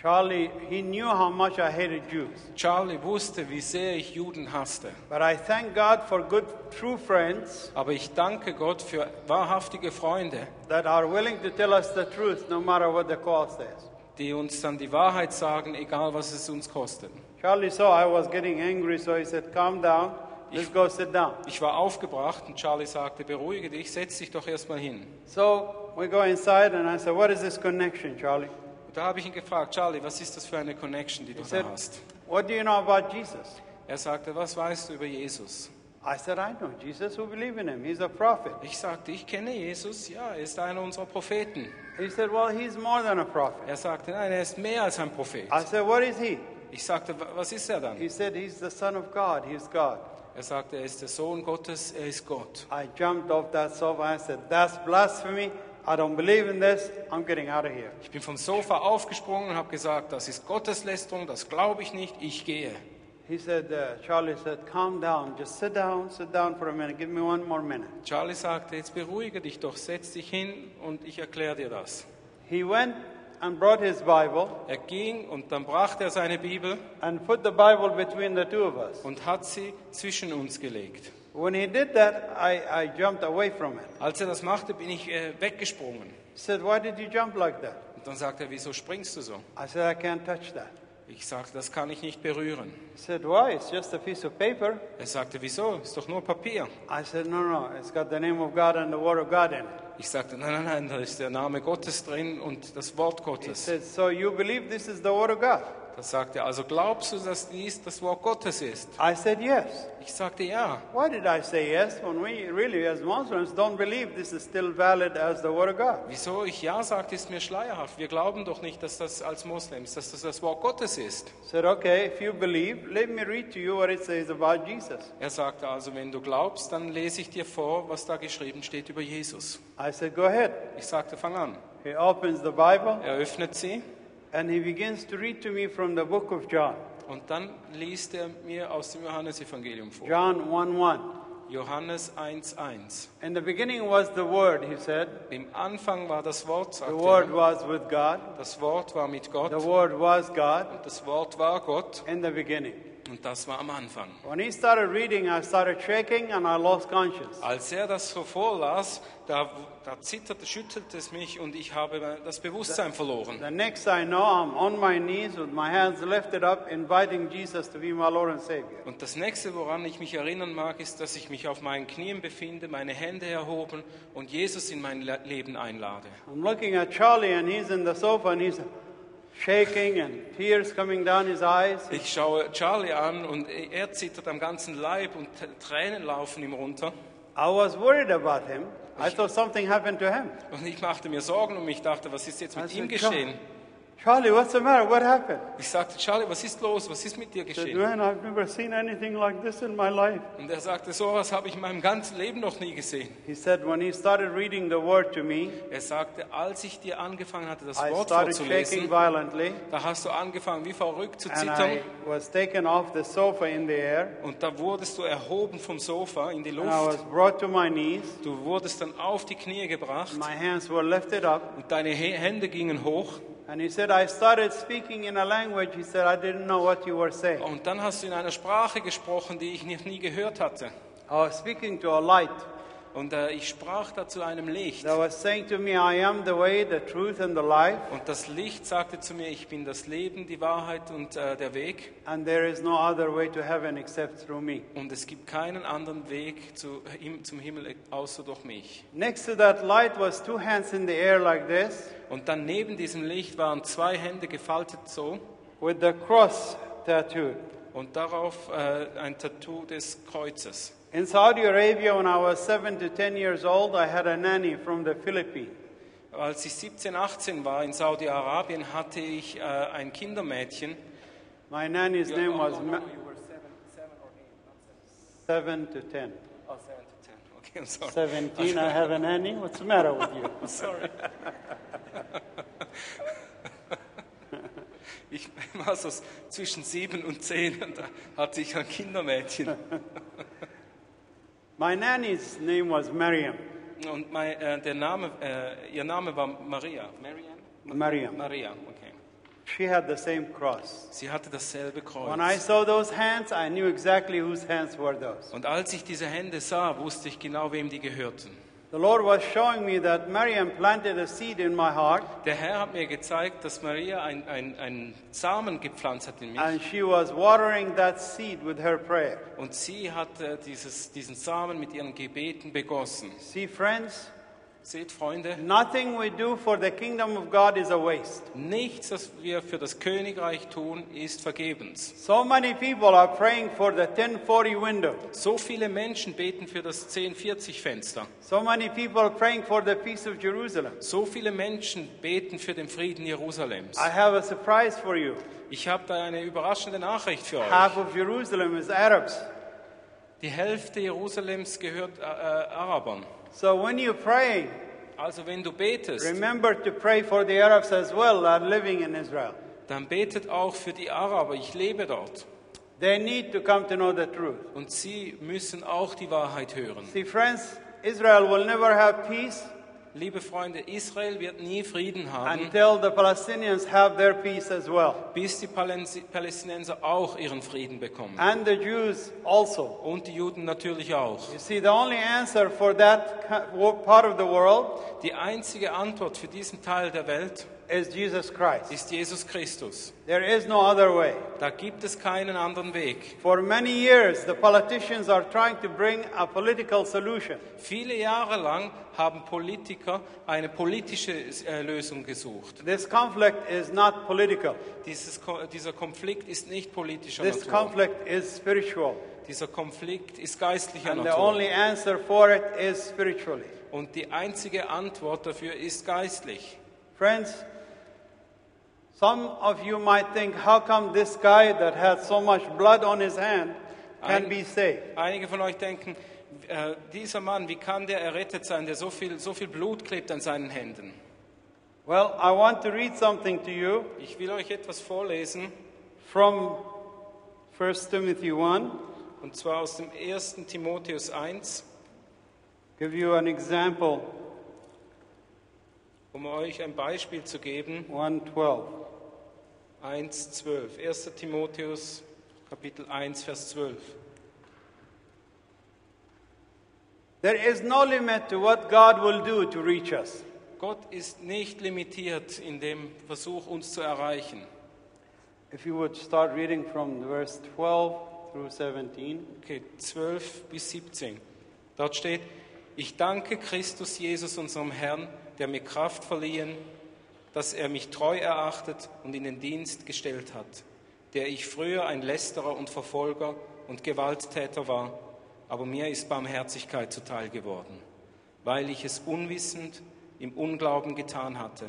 [SPEAKER 2] Charlie, he knew how much I hated Jews.
[SPEAKER 1] Charlie wusste, wie sehr ich Juden hasste.
[SPEAKER 2] But I thank God for good, true friends
[SPEAKER 1] Aber ich danke Gott für wahrhaftige Freunde,
[SPEAKER 2] that are willing to tell us the truth no matter what the cost is.
[SPEAKER 1] die uns dann die Wahrheit sagen, egal was es uns kostet.
[SPEAKER 2] Charlie saw I was getting angry, so he said, Calm down, let's go sit down.
[SPEAKER 1] Ich war aufgebracht und Charlie sagte, beruhige dich, setz dich doch erstmal hin.
[SPEAKER 2] So we go inside, and I said, What is this connection, Charlie?
[SPEAKER 1] Und da habe ich ihn gefragt, Charlie, was ist das für eine Connection, die du
[SPEAKER 2] He said,
[SPEAKER 1] da hast?
[SPEAKER 2] What do you know about Jesus?
[SPEAKER 1] Er sagte, was weißt du über Jesus?
[SPEAKER 2] I said, I know Jesus who believe in him. He's a prophet.
[SPEAKER 1] Ich sagte, ich kenne Jesus, ja, er ist einer unserer Propheten.
[SPEAKER 2] He said, Well, he's more than a prophet.
[SPEAKER 1] Er sagte, nein, er ist mehr als ein Prophet.
[SPEAKER 2] I said, What is he?
[SPEAKER 1] Ich sagte, "Wa- was ist er dann?
[SPEAKER 2] He said, He's the Son of God. He's God.
[SPEAKER 1] Er sagte, er ist der Sohn Gottes, er ist Gott.
[SPEAKER 2] I jumped off that sofa. I said, That's blasphemy. I don't believe in this. I'm getting out of here.
[SPEAKER 1] Ich bin vom Sofa aufgesprungen und habe gesagt, das ist Gotteslästerung, das glaube ich nicht, ich gehe.
[SPEAKER 2] He said, uh, Charlie said, Calm down. Just sit down, sit down for a minute. Give me one more minute.
[SPEAKER 1] Charlie sagte, jetzt beruhige dich doch, setz dich hin und ich erkläre dir das.
[SPEAKER 2] He went and brought his Bible
[SPEAKER 1] Er ging und dann brachte er seine Bibel
[SPEAKER 2] and put the Bible between the two of us.
[SPEAKER 1] und hat sie zwischen uns gelegt.
[SPEAKER 2] When he did that, I, I jumped away from it.
[SPEAKER 1] Als er das machte, bin ich äh, weggesprungen.
[SPEAKER 2] He said, Why did you jump like that?
[SPEAKER 1] Und dann sagte er, wieso springst du so?
[SPEAKER 2] I said, I can't touch that.
[SPEAKER 1] Ich sagte, das kann ich nicht berühren.
[SPEAKER 2] He said, Why? It's just a piece of paper.
[SPEAKER 1] Er sagte, wieso? Ist doch nur Papier.
[SPEAKER 2] I said, No, no, it's got the name of God and the Word of God in it.
[SPEAKER 1] Ich sagte, nein, nein, nein, da ist der Name Gottes drin und das Wort
[SPEAKER 2] He
[SPEAKER 1] Gottes.
[SPEAKER 2] said, So you believe this is the Word of God?
[SPEAKER 1] Da sagte er, also glaubst du, dass dies das Wort Gottes ist?
[SPEAKER 2] I said, Yes.
[SPEAKER 1] Ich sagte, ja.
[SPEAKER 2] Why did I say yes when we really, as Muslims, don't believe this is still valid as the Word of God?
[SPEAKER 1] Wieso ich ja sagte, ist mir schleierhaft. Wir glauben doch nicht, dass das als Moslems, dass das das Wort Gottes ist.
[SPEAKER 2] I said, Okay, if you believe, let me read to you what it says about Jesus.
[SPEAKER 1] Er sagte also, wenn du glaubst, dann lese ich dir vor, was da geschrieben steht über Jesus.
[SPEAKER 2] I said, Go ahead.
[SPEAKER 1] Ich sagte, fang an.
[SPEAKER 2] He opens the Bible
[SPEAKER 1] Er öffnet sie
[SPEAKER 2] and he begins to read to me from the book of John.
[SPEAKER 1] und dann liest er mir aus dem Johannesevangelium vor.
[SPEAKER 2] John 1 1.
[SPEAKER 1] Johannes 1,1.
[SPEAKER 2] In the beginning was the Word, he said.
[SPEAKER 1] Im Anfang war das Wort,
[SPEAKER 2] The Word
[SPEAKER 1] er.
[SPEAKER 2] was with God.
[SPEAKER 1] Das Wort war mit Gott
[SPEAKER 2] The Word was God
[SPEAKER 1] und das Wort war Gott
[SPEAKER 2] in the beginning.
[SPEAKER 1] und das war am Anfang.
[SPEAKER 2] When he started reading, I started shaking and I lost conscience.
[SPEAKER 1] Als er das so vorlas, da, da zitterte, schüttelte es mich und ich habe das Bewusstsein verloren.
[SPEAKER 2] The next I know, I'm on my knees with my hands lifted up, inviting Jesus to be my Lord and Savior.
[SPEAKER 1] Und das nächste, woran ich mich erinnern mag, ist, dass ich mich auf meinen Knien befinde, meine Hände erhoben und Jesus in mein Le- Leben einlade.
[SPEAKER 2] I'm looking at Charlie and he's in the sofa and he's shaking and tears coming down his eyes.
[SPEAKER 1] Ich schaue Charlie an und er zittert am ganzen Leib und Tränen laufen ihm runter.
[SPEAKER 2] I was worried about him. I thought something happened to him.
[SPEAKER 1] Und ich machte mir Sorgen und ich dachte, was ist jetzt mit ihm
[SPEAKER 2] said,
[SPEAKER 1] geschehen?
[SPEAKER 2] Charlie, what's the matter? What happened?
[SPEAKER 1] Ich sagte, Charlie, was ist los? Was ist mit dir
[SPEAKER 2] He said,
[SPEAKER 1] geschehen?
[SPEAKER 2] Man, I've never seen anything like this in my life.
[SPEAKER 1] Und er sagte, sowas habe ich in meinem ganzen Leben noch nie gesehen.
[SPEAKER 2] He said, when he started reading the word to me,
[SPEAKER 1] Er sagte, als ich dir angefangen hatte, das
[SPEAKER 2] I
[SPEAKER 1] Wort
[SPEAKER 2] started shaking
[SPEAKER 1] vorzulesen,
[SPEAKER 2] violently
[SPEAKER 1] da hast du angefangen, wie verrückt zu
[SPEAKER 2] and
[SPEAKER 1] zittern.
[SPEAKER 2] I was taken off the sofa in the air
[SPEAKER 1] Und da wurdest du erhoben vom Sofa in die
[SPEAKER 2] and I was
[SPEAKER 1] Luft.
[SPEAKER 2] brought to my knees.
[SPEAKER 1] Du wurdest dann auf die Knie gebracht
[SPEAKER 2] My hands were lifted up
[SPEAKER 1] und deine Hände gingen hoch.
[SPEAKER 2] And he said, I started speaking in a language. He said, I didn't know what you were saying.
[SPEAKER 1] Und dann hast du in einer Sprache gesprochen, die ich noch nie gehört hatte.
[SPEAKER 2] I was speaking to a light
[SPEAKER 1] Und äh, ich sprach da zu einem Licht.
[SPEAKER 2] that was saying to me, I am the way, the truth, and the life,
[SPEAKER 1] Und das Licht sagte zu mir, ich bin das Leben, die Wahrheit und äh, der Weg.
[SPEAKER 2] and there is no other way to heaven except through me.
[SPEAKER 1] Und es gibt keinen anderen Weg zu, zum Himmel außer durch mich.
[SPEAKER 2] Next to that light was two hands in the air like this
[SPEAKER 1] Und dann neben diesem Licht waren zwei Hände gefaltet so
[SPEAKER 2] with the cross tattooed.
[SPEAKER 1] und darauf äh, ein Tattoo des Kreuzes.
[SPEAKER 2] In Saudi Arabia, when I was seven to ten years old, I had a nanny from the Philippines.
[SPEAKER 1] Als ich 17, 18 war in Saudi-Arabien, hatte ich äh, ein Kindermädchen.
[SPEAKER 2] My nanny's
[SPEAKER 1] Ja,
[SPEAKER 2] name
[SPEAKER 1] oh,
[SPEAKER 2] was
[SPEAKER 1] no, no,
[SPEAKER 2] Ma-
[SPEAKER 1] no, you were seven- seven or eight, not
[SPEAKER 2] seven
[SPEAKER 1] seven.
[SPEAKER 2] to ten.
[SPEAKER 1] Oh, seven to ten. Okay, I'm sorry.
[SPEAKER 2] Seventeen, I have a nanny. What's the matter with you?
[SPEAKER 1] Sorry. Ich war so zwischen sieben und zehn und da hatte ich ein Kindermädchen.
[SPEAKER 2] My nanny's name was Maryam.
[SPEAKER 1] Und mein, äh, uh, der Name, äh, uh, ihr Name war Maria. Mariam?
[SPEAKER 2] Maryam.
[SPEAKER 1] Maria, okay.
[SPEAKER 2] She had the same cross.
[SPEAKER 1] Sie hatte dasselbe Kreuz.
[SPEAKER 2] When I saw those hands, I knew exactly whose hands were those.
[SPEAKER 1] Und als ich diese Hände sah, wusste ich genau, wem die gehörten.
[SPEAKER 2] The Lord was showing me that Maryam planted a seed in my heart,
[SPEAKER 1] Der Herr hat mir gezeigt, dass Maria ein, ein, ein Samen gepflanzt hat in mich.
[SPEAKER 2] and she was watering that seed with her prayer.
[SPEAKER 1] Und sie hat äh, dieses, diesen Samen mit ihren Gebeten begossen.
[SPEAKER 2] See, friends,
[SPEAKER 1] Seht, Freunde,
[SPEAKER 2] nothing we do for the kingdom of God is a waste.
[SPEAKER 1] nichts, was wir für das Königreich tun, ist vergebens.
[SPEAKER 2] So many people are praying for the 1040 window.
[SPEAKER 1] So viele Menschen beten für das 1040-Fenster.
[SPEAKER 2] So many people are praying for the peace of Jerusalem.
[SPEAKER 1] So viele Menschen beten für den Frieden Jerusalems.
[SPEAKER 2] I have a surprise for you.
[SPEAKER 1] Ich habe da eine überraschende Nachricht für euch.
[SPEAKER 2] Half of Jerusalem is Arabs.
[SPEAKER 1] Die Hälfte Jerusalems gehört äh, äh, Arabern.
[SPEAKER 2] So when you're praying,
[SPEAKER 1] Also wenn du betest,
[SPEAKER 2] remember to pray for the Arabs as well are living in Israel.
[SPEAKER 1] dann betet auch für die Araber. Ich lebe dort.
[SPEAKER 2] They need to come to know the truth.
[SPEAKER 1] Und sie müssen auch die Wahrheit hören.
[SPEAKER 2] See, friends, Israel will never have peace
[SPEAKER 1] Liebe Freunde, Israel wird nie Frieden haben,
[SPEAKER 2] until the Palestinians have their peace as well.
[SPEAKER 1] bis die Paläs- Palästinenser auch ihren Frieden bekommen.
[SPEAKER 2] And the Jews also.
[SPEAKER 1] Und die Juden natürlich auch.
[SPEAKER 2] You see, the only answer for that ki- wo- part of the world
[SPEAKER 1] Die einzige Antwort für diesen Teil der Welt
[SPEAKER 2] is Jesus Christ.
[SPEAKER 1] ist Jesus Christus.
[SPEAKER 2] There is no other way.
[SPEAKER 1] Da gibt es keinen anderen Weg.
[SPEAKER 2] For many years, the politicians are trying to bring a political solution.
[SPEAKER 1] Viele Jahre lang haben Politiker eine politische äh, Lösung gesucht.
[SPEAKER 2] This conflict is not political.
[SPEAKER 1] Dieses, Ko- dieser Konflikt ist nicht politischer
[SPEAKER 2] This
[SPEAKER 1] Natur.
[SPEAKER 2] conflict is spiritual.
[SPEAKER 1] Dieser Konflikt ist geistlicher
[SPEAKER 2] And the
[SPEAKER 1] Natur.
[SPEAKER 2] only answer for it is spiritually.
[SPEAKER 1] Und die einzige Antwort dafür ist geistlich.
[SPEAKER 2] Friends, some of you might think, how come this guy that had so much blood on his hand can
[SPEAKER 1] Ein-
[SPEAKER 2] be saved?
[SPEAKER 1] Einige von euch denken, äh, dieser Mann, wie kann der errettet sein, der so viel, so viel Blut klebt an seinen Händen?
[SPEAKER 2] Well, I want to read something to you
[SPEAKER 1] Ich will euch etwas vorlesen,
[SPEAKER 2] from 1 Timothy 1,
[SPEAKER 1] und zwar aus dem 1. Timotheus 1,
[SPEAKER 2] give you an example,
[SPEAKER 1] um euch ein Beispiel zu geben.
[SPEAKER 2] 112.
[SPEAKER 1] 1, 12. 1. Timotheus, Kapitel 1, Vers 12.
[SPEAKER 2] There is no limit to what God will do to reach us.
[SPEAKER 1] Gott ist nicht limitiert in dem Versuch, uns zu erreichen.
[SPEAKER 2] If you would start reading from verse 12 through 17.
[SPEAKER 1] Okay, 12 bis 17. Dort steht, ich danke Christus Jesus, unserem Herrn, der mir Kraft verliehen, dass er mich treu erachtet und in den Dienst gestellt hat, der ich früher ein Lästerer und Verfolger und Gewalttäter war, aber mir ist Barmherzigkeit zuteil geworden, weil ich es unwissend im Unglauben getan hatte.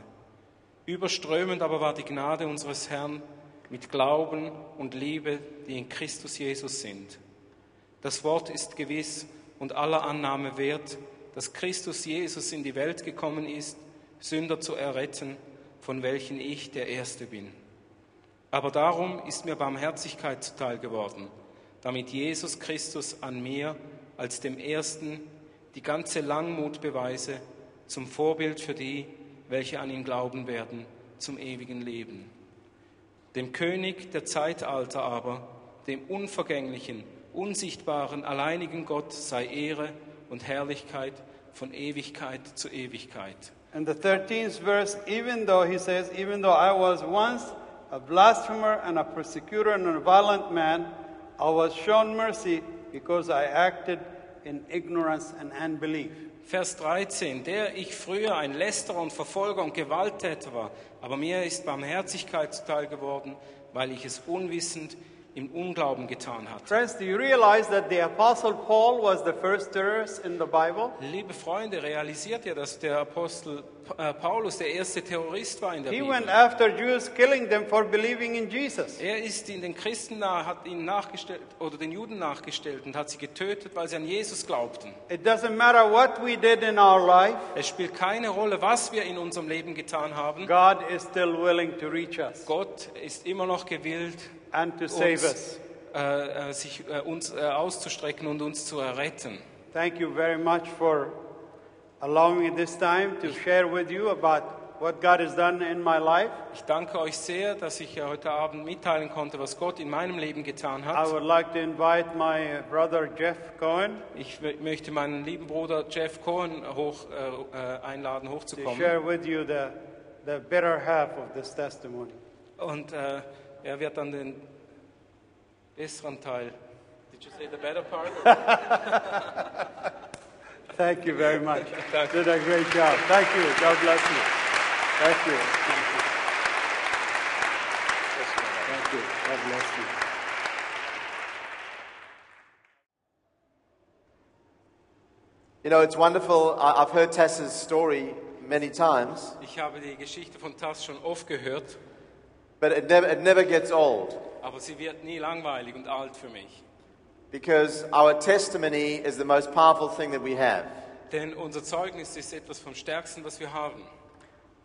[SPEAKER 1] Überströmend aber war die Gnade unseres Herrn mit Glauben und Liebe, die in Christus Jesus sind. Das Wort ist gewiss und aller Annahme wert, dass Christus Jesus in die Welt gekommen ist, Sünder zu erretten, von welchen ich der Erste bin. Aber darum ist mir Barmherzigkeit zuteil geworden, damit Jesus Christus an mir als dem Ersten die ganze Langmut beweise, zum Vorbild für die, welche an ihn glauben werden, zum ewigen Leben. Dem König der Zeitalter aber, dem unvergänglichen, unsichtbaren, alleinigen Gott sei Ehre und Herrlichkeit von Ewigkeit zu Ewigkeit.
[SPEAKER 2] And the 13th verse, even though he says, even though I was once a blasphemer and a persecutor and a violent man, I was shown mercy because I acted in ignorance and unbelief.
[SPEAKER 1] Vers 13, der ich früher ein Lästerer und Verfolger und Gewalttäter war, aber mir ist Barmherzigkeit zuteil geworden, weil ich es unwissend im Unglauben getan hatte.
[SPEAKER 2] Friends, do you realize that the Apostle Paul was the first terrorist in the Bible?
[SPEAKER 1] Liebe Freunde, realisiert ihr, dass der Apostel äh, Paulus der erste Terrorist war in der
[SPEAKER 2] He
[SPEAKER 1] Bibel?
[SPEAKER 2] went after Jews, killing them for believing in Jesus.
[SPEAKER 1] Er ist in den Christen nahe, hat ihnen nachgestellt oder den Juden nachgestellt und hat sie getötet, weil sie an Jesus glaubten.
[SPEAKER 2] It doesn't matter what we did in our life,
[SPEAKER 1] Es spielt keine Rolle, was wir in unserem Leben getan haben.
[SPEAKER 2] God is still willing to reach us
[SPEAKER 1] Gott ist immer noch gewillt,
[SPEAKER 2] and to save
[SPEAKER 1] uns,
[SPEAKER 2] us.
[SPEAKER 1] äh, äh, sich äh, uns äh, auszustrecken und uns zu erretten.
[SPEAKER 2] Thank you very much for allowing me this time to share with you about what God has done in my life.
[SPEAKER 1] Ich danke euch sehr, dass ich äh, heute Abend mitteilen konnte, was Gott in meinem Leben getan
[SPEAKER 2] I
[SPEAKER 1] hat.
[SPEAKER 2] would like to invite my brother Jeff Cohen
[SPEAKER 1] Ich w- möchte meinen lieben Bruder Jeff Cohen hoch, äh, äh, einladen,
[SPEAKER 2] to
[SPEAKER 1] hochzukommen.
[SPEAKER 2] share with you the, the better half of this testimony.
[SPEAKER 1] Und äh, er wird dann den besseren Teil. Did you say the better part?
[SPEAKER 2] Thank you very much.
[SPEAKER 1] You.
[SPEAKER 2] Did a great job. Thank you. God bless you. Thank you. Thank you. Thank you. God bless you.
[SPEAKER 3] You know, it's wonderful. I've heard Tessa's story many times,
[SPEAKER 1] Ich habe die Geschichte von Tass schon oft gehört,
[SPEAKER 3] but it never, it never gets old
[SPEAKER 1] aber sie wird nie langweilig und alt für mich.
[SPEAKER 3] because our testimony is the most powerful thing that we have.
[SPEAKER 1] Denn unser Zeugnis ist etwas vom Stärksten, was wir haben.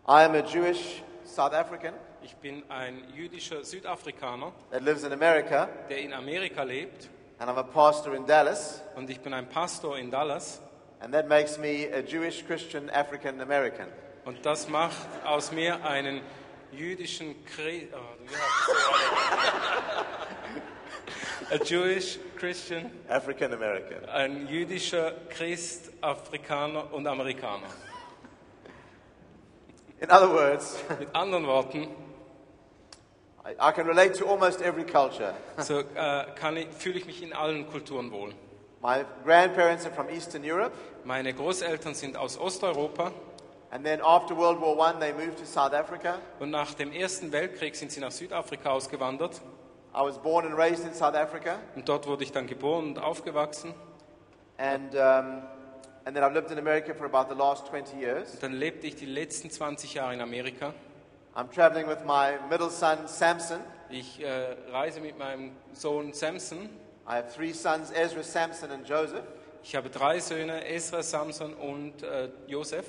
[SPEAKER 3] I am a Jewish South African
[SPEAKER 1] Ich bin ein jüdischer Südafrikaner,
[SPEAKER 3] that lives in America,
[SPEAKER 1] der in Amerika lebt
[SPEAKER 3] and I'm a pastor in Dallas.
[SPEAKER 1] und ich bin ein Pastor in Dallas.
[SPEAKER 3] And that makes me a Jewish Christian African American.
[SPEAKER 1] Und das macht aus mir einen jüdischen Christ. Oh, du hast- A Jewish Christian,
[SPEAKER 3] African American.
[SPEAKER 1] ein jüdischer Christ, Afrikaner und Amerikaner.
[SPEAKER 3] In other words,
[SPEAKER 1] Mit anderen Worten,
[SPEAKER 3] I, I can relate to almost every culture.
[SPEAKER 1] so kann ich, fühle ich mich in allen Kulturen wohl.
[SPEAKER 3] My grandparents are from Eastern Europe,
[SPEAKER 1] Meine Großeltern sind aus Osteuropa
[SPEAKER 3] and then after World War I, they moved to South Africa.
[SPEAKER 1] und nach dem Ersten Weltkrieg sind sie nach Südafrika ausgewandert.
[SPEAKER 3] I was born and raised in South Africa,
[SPEAKER 1] Und dort wurde ich dann geboren und aufgewachsen.
[SPEAKER 3] and, um, and then I've lived in America for about the last 20 years.
[SPEAKER 1] Und dann lebte ich die letzten 20 Jahre in Amerika.
[SPEAKER 3] I'm traveling with my middle son, Samson.
[SPEAKER 1] Ich äh, reise mit meinem Sohn Samson.
[SPEAKER 3] I have three sons, Ezra, Samson, and Joseph.
[SPEAKER 1] Ich habe drei Söhne, Esra, Samson und äh, Josef.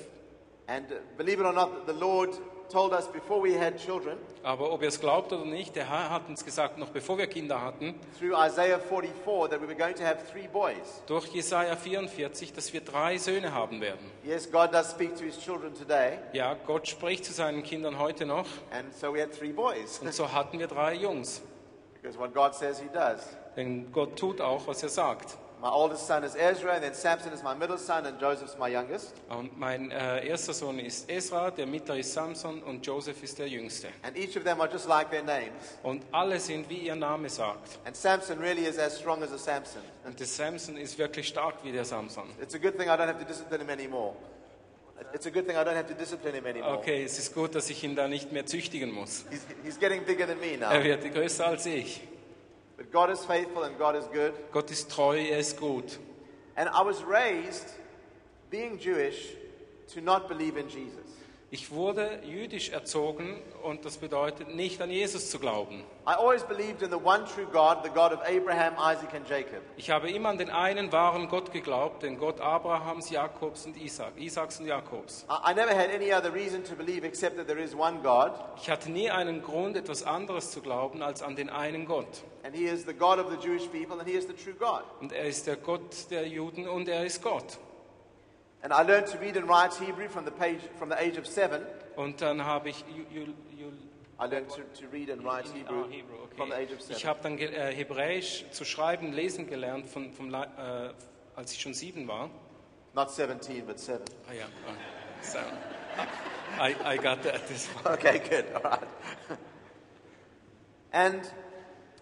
[SPEAKER 1] Aber ob ihr es glaubt oder nicht, der Herr hat uns gesagt, noch bevor wir Kinder hatten,
[SPEAKER 3] through Isaiah 44, that we were going to have three boys.
[SPEAKER 1] durch Jesaja 44, dass wir drei Söhne haben werden.
[SPEAKER 3] Yes, God does speak to his children today,
[SPEAKER 1] Ja, Gott spricht zu seinen Kindern heute noch.
[SPEAKER 3] and so we had three boys.
[SPEAKER 1] Und so hatten wir drei Jungs.
[SPEAKER 3] because what God says he does.
[SPEAKER 1] Denn Gott tut auch, was er sagt.
[SPEAKER 3] My oldest son is Ezra, and then Samson is my middle son, and Joseph's my youngest.
[SPEAKER 1] Und mein äh, erster Sohn ist Esra, der mittlere ist Samson und Joseph ist der jüngste.
[SPEAKER 3] And each of them are just like their names.
[SPEAKER 1] Und alle sind, wie ihr Name sagt.
[SPEAKER 3] And Samson really is as strong as a Samson.
[SPEAKER 1] Und der Samson ist wirklich stark wie der Samson.
[SPEAKER 3] It's a good thing I don't have to discipline him anymore. It's a good thing I don't have to discipline him anymore.
[SPEAKER 1] Okay, es ist gut, dass ich ihn da nicht mehr züchtigen muss.
[SPEAKER 3] He's, he's getting bigger than me now.
[SPEAKER 1] Er wird größer als ich.
[SPEAKER 3] But God is faithful and God is good.
[SPEAKER 1] Gott ist treu, er ist gut.
[SPEAKER 3] And I was raised, being Jewish, to not believe in Jesus.
[SPEAKER 1] Ich wurde jüdisch erzogen und das bedeutet nicht an Jesus zu glauben.
[SPEAKER 3] I always believed in the one true God, the God of Abraham, Isaac, and Jacob.
[SPEAKER 1] Ich habe immer an den einen wahren Gott geglaubt, den Gott Abrahams, Jakobs und Isaac, Isaaks und Jakobs.
[SPEAKER 3] I, I never had any other reason to believe except that there is one God,
[SPEAKER 1] Ich hatte nie einen Grund, etwas anderes zu glauben als an den einen Gott.
[SPEAKER 3] and He is the God of the Jewish people, and He is the true God.
[SPEAKER 1] Und er ist der Gott der Juden und er ist Gott.
[SPEAKER 3] And I learned to read and write Hebrew from the page from the age of seven.
[SPEAKER 1] Und dann habe ich Ju- Ju- Ju-
[SPEAKER 3] I learned to, to read and write Hebrew,
[SPEAKER 1] Ah, Hebrew,
[SPEAKER 3] from the age of seven.
[SPEAKER 1] Ich habe dann äh, Hebräisch zu schreiben, lesen gelernt, von, vom, äh, als ich schon sieben war.
[SPEAKER 3] Not 17, but seven.
[SPEAKER 1] Ah ja, ah, so. I, I got that. This one.
[SPEAKER 3] Okay, good. All right. and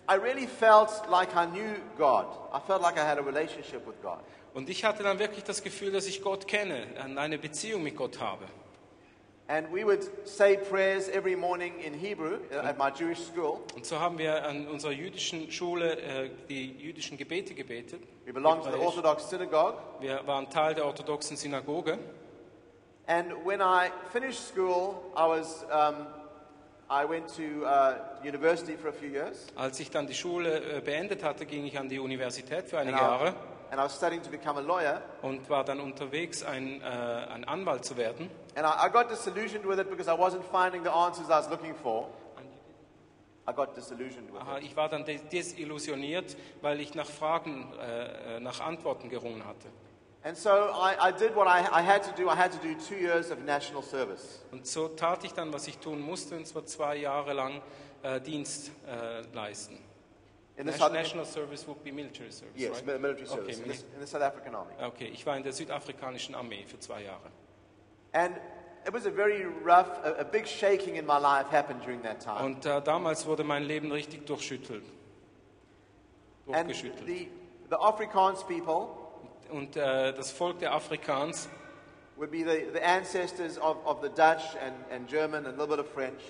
[SPEAKER 3] I really felt like I knew God. I felt like I had a relationship with God.
[SPEAKER 1] Und ich hatte dann wirklich das Gefühl, dass ich Gott kenne, eine Beziehung mit Gott habe.
[SPEAKER 3] And we would say prayers every morning in Hebrew uh, at my Jewish school.
[SPEAKER 1] Und so haben wir an unserer jüdischen Schule äh, die jüdischen Gebete gebetet.
[SPEAKER 3] We belonged to the. Orthodox synagogue.
[SPEAKER 1] Wir waren Teil der orthodoxen Synagoge.
[SPEAKER 3] And when I finished school, I was um, I went to uh, university for a few years,
[SPEAKER 1] Als ich dann die Schule äh, beendet hatte, ging ich an die Universität für einige Jahre
[SPEAKER 3] and I was studying to become a lawyer.
[SPEAKER 1] und war dann unterwegs, ein, äh, ein Anwalt zu werden.
[SPEAKER 3] And I, I got disillusioned with it because I wasn't finding the answers I was looking for. I got disillusioned with
[SPEAKER 1] Aha,
[SPEAKER 3] it.
[SPEAKER 1] ich war dann des- desillusioniert, weil ich nach Fragen, äh, äh, nach Antworten gerungen hatte.
[SPEAKER 3] And so I, I did what I, I had to do. I had to do two years of national service.
[SPEAKER 1] Und so tat ich dann, was ich tun musste, und zwar zwei Jahre lang äh, Dienst äh, leisten.
[SPEAKER 3] In the South,
[SPEAKER 1] National Service would be military service,
[SPEAKER 3] yes,
[SPEAKER 1] right?
[SPEAKER 3] mi- military service
[SPEAKER 1] Okay,
[SPEAKER 3] in, the, in the South African Army.
[SPEAKER 1] Okay, ich war in der südafrikanischen Armee für zwei Jahre.
[SPEAKER 3] And it was a very rough, a, a big shaking in my life happened during that time.
[SPEAKER 1] Und äh, damals wurde mein Leben richtig durchschüttelt.
[SPEAKER 3] And
[SPEAKER 1] Durchgeschüttelt.
[SPEAKER 3] the, the Afrikaans people
[SPEAKER 1] Und äh, das Volk der Afrikaans,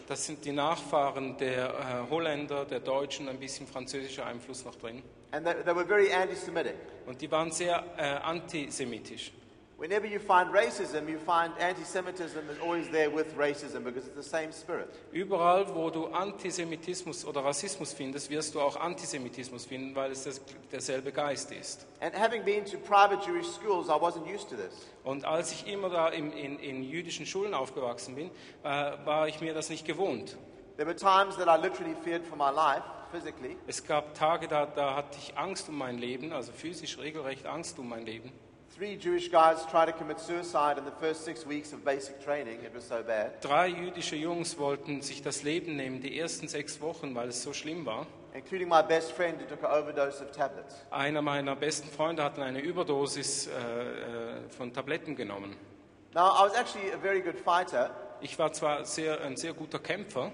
[SPEAKER 1] das sind die Nachfahren der äh, Holländer, der Deutschen, ein bisschen französischer Einfluss noch drin.
[SPEAKER 3] And they, they were very.
[SPEAKER 1] Und die waren sehr äh, antisemitisch.
[SPEAKER 3] Whenever you find racism, you find anti Semitism is always there with racism because it's the same spirit.
[SPEAKER 1] Überall, wo du Antisemitismus oder Rassismus findest, wirst du auch Antisemitismus finden, weil es das, derselbe Geist ist.
[SPEAKER 3] And having been to private Jewish schools, I wasn't used to this.
[SPEAKER 1] Und als ich immer da im, in, in jüdischen Schulen aufgewachsen bin, äh, war ich mir das nicht gewohnt.
[SPEAKER 3] There were times that I literally feared for my life, physically.
[SPEAKER 1] Es gab Tage, da, da hatte ich Angst um mein Leben, also physisch regelrecht Angst um mein Leben.
[SPEAKER 3] Three Jewish guys tried to commit suicide in the first six weeks of basic training. It was so bad,
[SPEAKER 1] Drei jüdische Jungs wollten sich das Leben nehmen, die ersten sechs Wochen, weil es so schlimm war.
[SPEAKER 3] including my best friend who took an overdose of tablets.
[SPEAKER 1] Einer meiner besten Freunde hat eine Überdosis äh, äh, von Tabletten genommen.
[SPEAKER 3] Now, I was actually a very good fighter.
[SPEAKER 1] Ich war zwar sehr, ein sehr guter Kämpfer,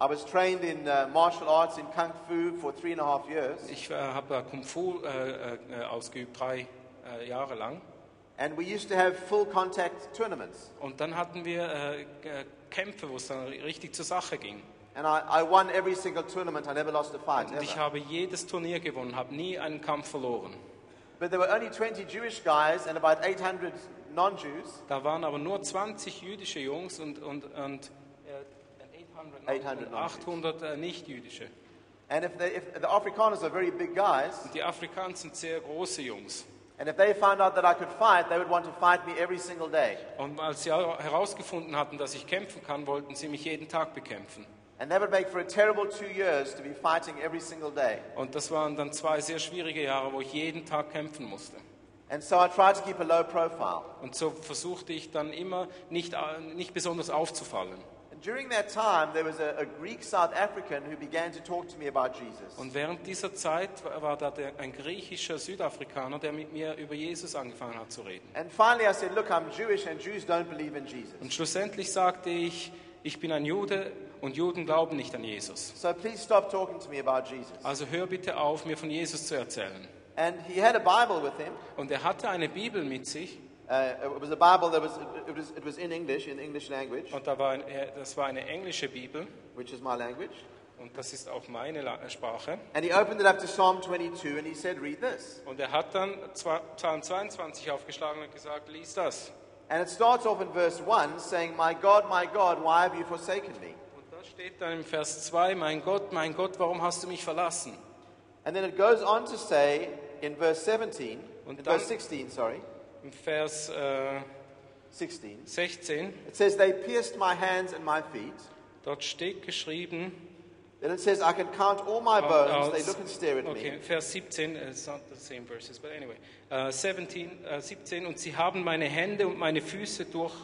[SPEAKER 3] I was trained in uh, martial arts in Kung Fu for three and a half years.
[SPEAKER 1] ich äh, habe Kung Fu äh, äh, ausgeübt, drei äh, Jahre lang.
[SPEAKER 3] And we used to have full contact tournaments.
[SPEAKER 1] Und dann hatten wir äh, G- Kämpfe, wo es dann richtig zur Sache ging.
[SPEAKER 3] And I, I won every single tournament. I never lost a fight.
[SPEAKER 1] Und ich
[SPEAKER 3] Ever.
[SPEAKER 1] habe jedes Turnier gewonnen, habe nie einen Kampf verloren.
[SPEAKER 3] But there were only 20 Jewish guys and about 800 non Jews.
[SPEAKER 1] Da waren aber nur 20 jüdische Jungs und, und, und äh,
[SPEAKER 3] 800
[SPEAKER 1] 800 äh, nicht-jüdische.
[SPEAKER 3] And if, they, if the Afrikaners are very big guys,
[SPEAKER 1] Und die Afrikaner sind sehr große Jungs.
[SPEAKER 3] And if they found out that I could fight, they would want to fight me every single day.
[SPEAKER 1] Und als sie herausgefunden hatten, dass ich kämpfen kann, wollten sie mich jeden Tag bekämpfen.
[SPEAKER 3] And that would make for a terrible two years to be fighting every single day.
[SPEAKER 1] Und das waren dann zwei sehr schwierige Jahre, wo ich jeden Tag kämpfen musste.
[SPEAKER 3] And so I tried to keep a low profile.
[SPEAKER 1] Und so versuchte ich dann immer nicht, äh, nicht besonders aufzufallen.
[SPEAKER 3] And during that time, there was a, a Greek South African who began to talk to me about Jesus.
[SPEAKER 1] Und während dieser Zeit war da der, ein griechischer Südafrikaner, der mit mir über Jesus angefangen hat zu reden.
[SPEAKER 3] And finally, I said, Look, I'm Jewish, and Jews don't believe in Jesus.
[SPEAKER 1] Und schlussendlich sagte ich, ich bin ein Jude und Juden glauben nicht an Jesus.
[SPEAKER 3] So please stop talking to me about Jesus.
[SPEAKER 1] Also hör bitte auf, mir von Jesus zu erzählen.
[SPEAKER 3] And he had a Bible with him.
[SPEAKER 1] Und er hatte eine Bibel mit sich
[SPEAKER 3] It was a Bible that was it, was it was in English, in English language,
[SPEAKER 1] und da war ein, er- das war eine englische Bibel
[SPEAKER 3] which is my language.
[SPEAKER 1] und das ist auch meine La- Sprache.
[SPEAKER 3] And he opened it up to Psalm 22, and he said, "Read this."
[SPEAKER 1] Und er hat dann Psalm 22 aufgeschlagen und gesagt, lies das.
[SPEAKER 3] And it starts off in verse 1 saying, My God, my God, why have you forsaken me?
[SPEAKER 1] Und da steht dann im Vers 2, mein Gott, mein Gott, warum hast du mich verlassen?
[SPEAKER 3] And then it goes on to say in verse 17,
[SPEAKER 1] Und
[SPEAKER 3] in
[SPEAKER 1] dann-
[SPEAKER 3] verse 16, sorry,
[SPEAKER 1] Im Vers äh,
[SPEAKER 3] 16,
[SPEAKER 1] 16,
[SPEAKER 3] it says, They pierced my hands and my feet.
[SPEAKER 1] dort steht geschrieben,
[SPEAKER 3] Then it says, I can count all my bones. They
[SPEAKER 1] Als-
[SPEAKER 3] look and stare at
[SPEAKER 1] okay,
[SPEAKER 3] me.
[SPEAKER 1] Vers 17, uh, it's not the same verses, but anyway. Uh, 17, uh, 17, und sie haben meine Hände und meine Füße durch,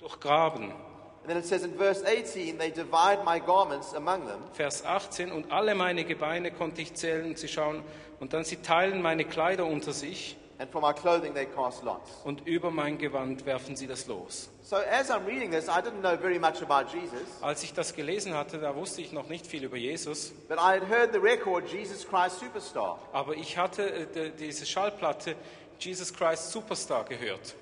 [SPEAKER 1] durchgraben.
[SPEAKER 3] And then it says in verse 18, They divide my garments among them.
[SPEAKER 1] Vers 18, und alle meine Gebeine konnte ich zählen und sie schauen, und dann sie teilen meine Kleider unter sich,
[SPEAKER 3] And for my clothing they cast lots.
[SPEAKER 1] und über mein Gewand werfen sie das los.
[SPEAKER 3] So as I'm reading this, I didn't know very much about Jesus,
[SPEAKER 1] Als ich das gelesen hatte, da wusste ich noch nicht viel über Jesus,
[SPEAKER 3] but I had heard the record Jesus Christ Superstar.
[SPEAKER 1] aber ich hatte äh, die- diese Schallplatte Jesus Christ Superstar gehört.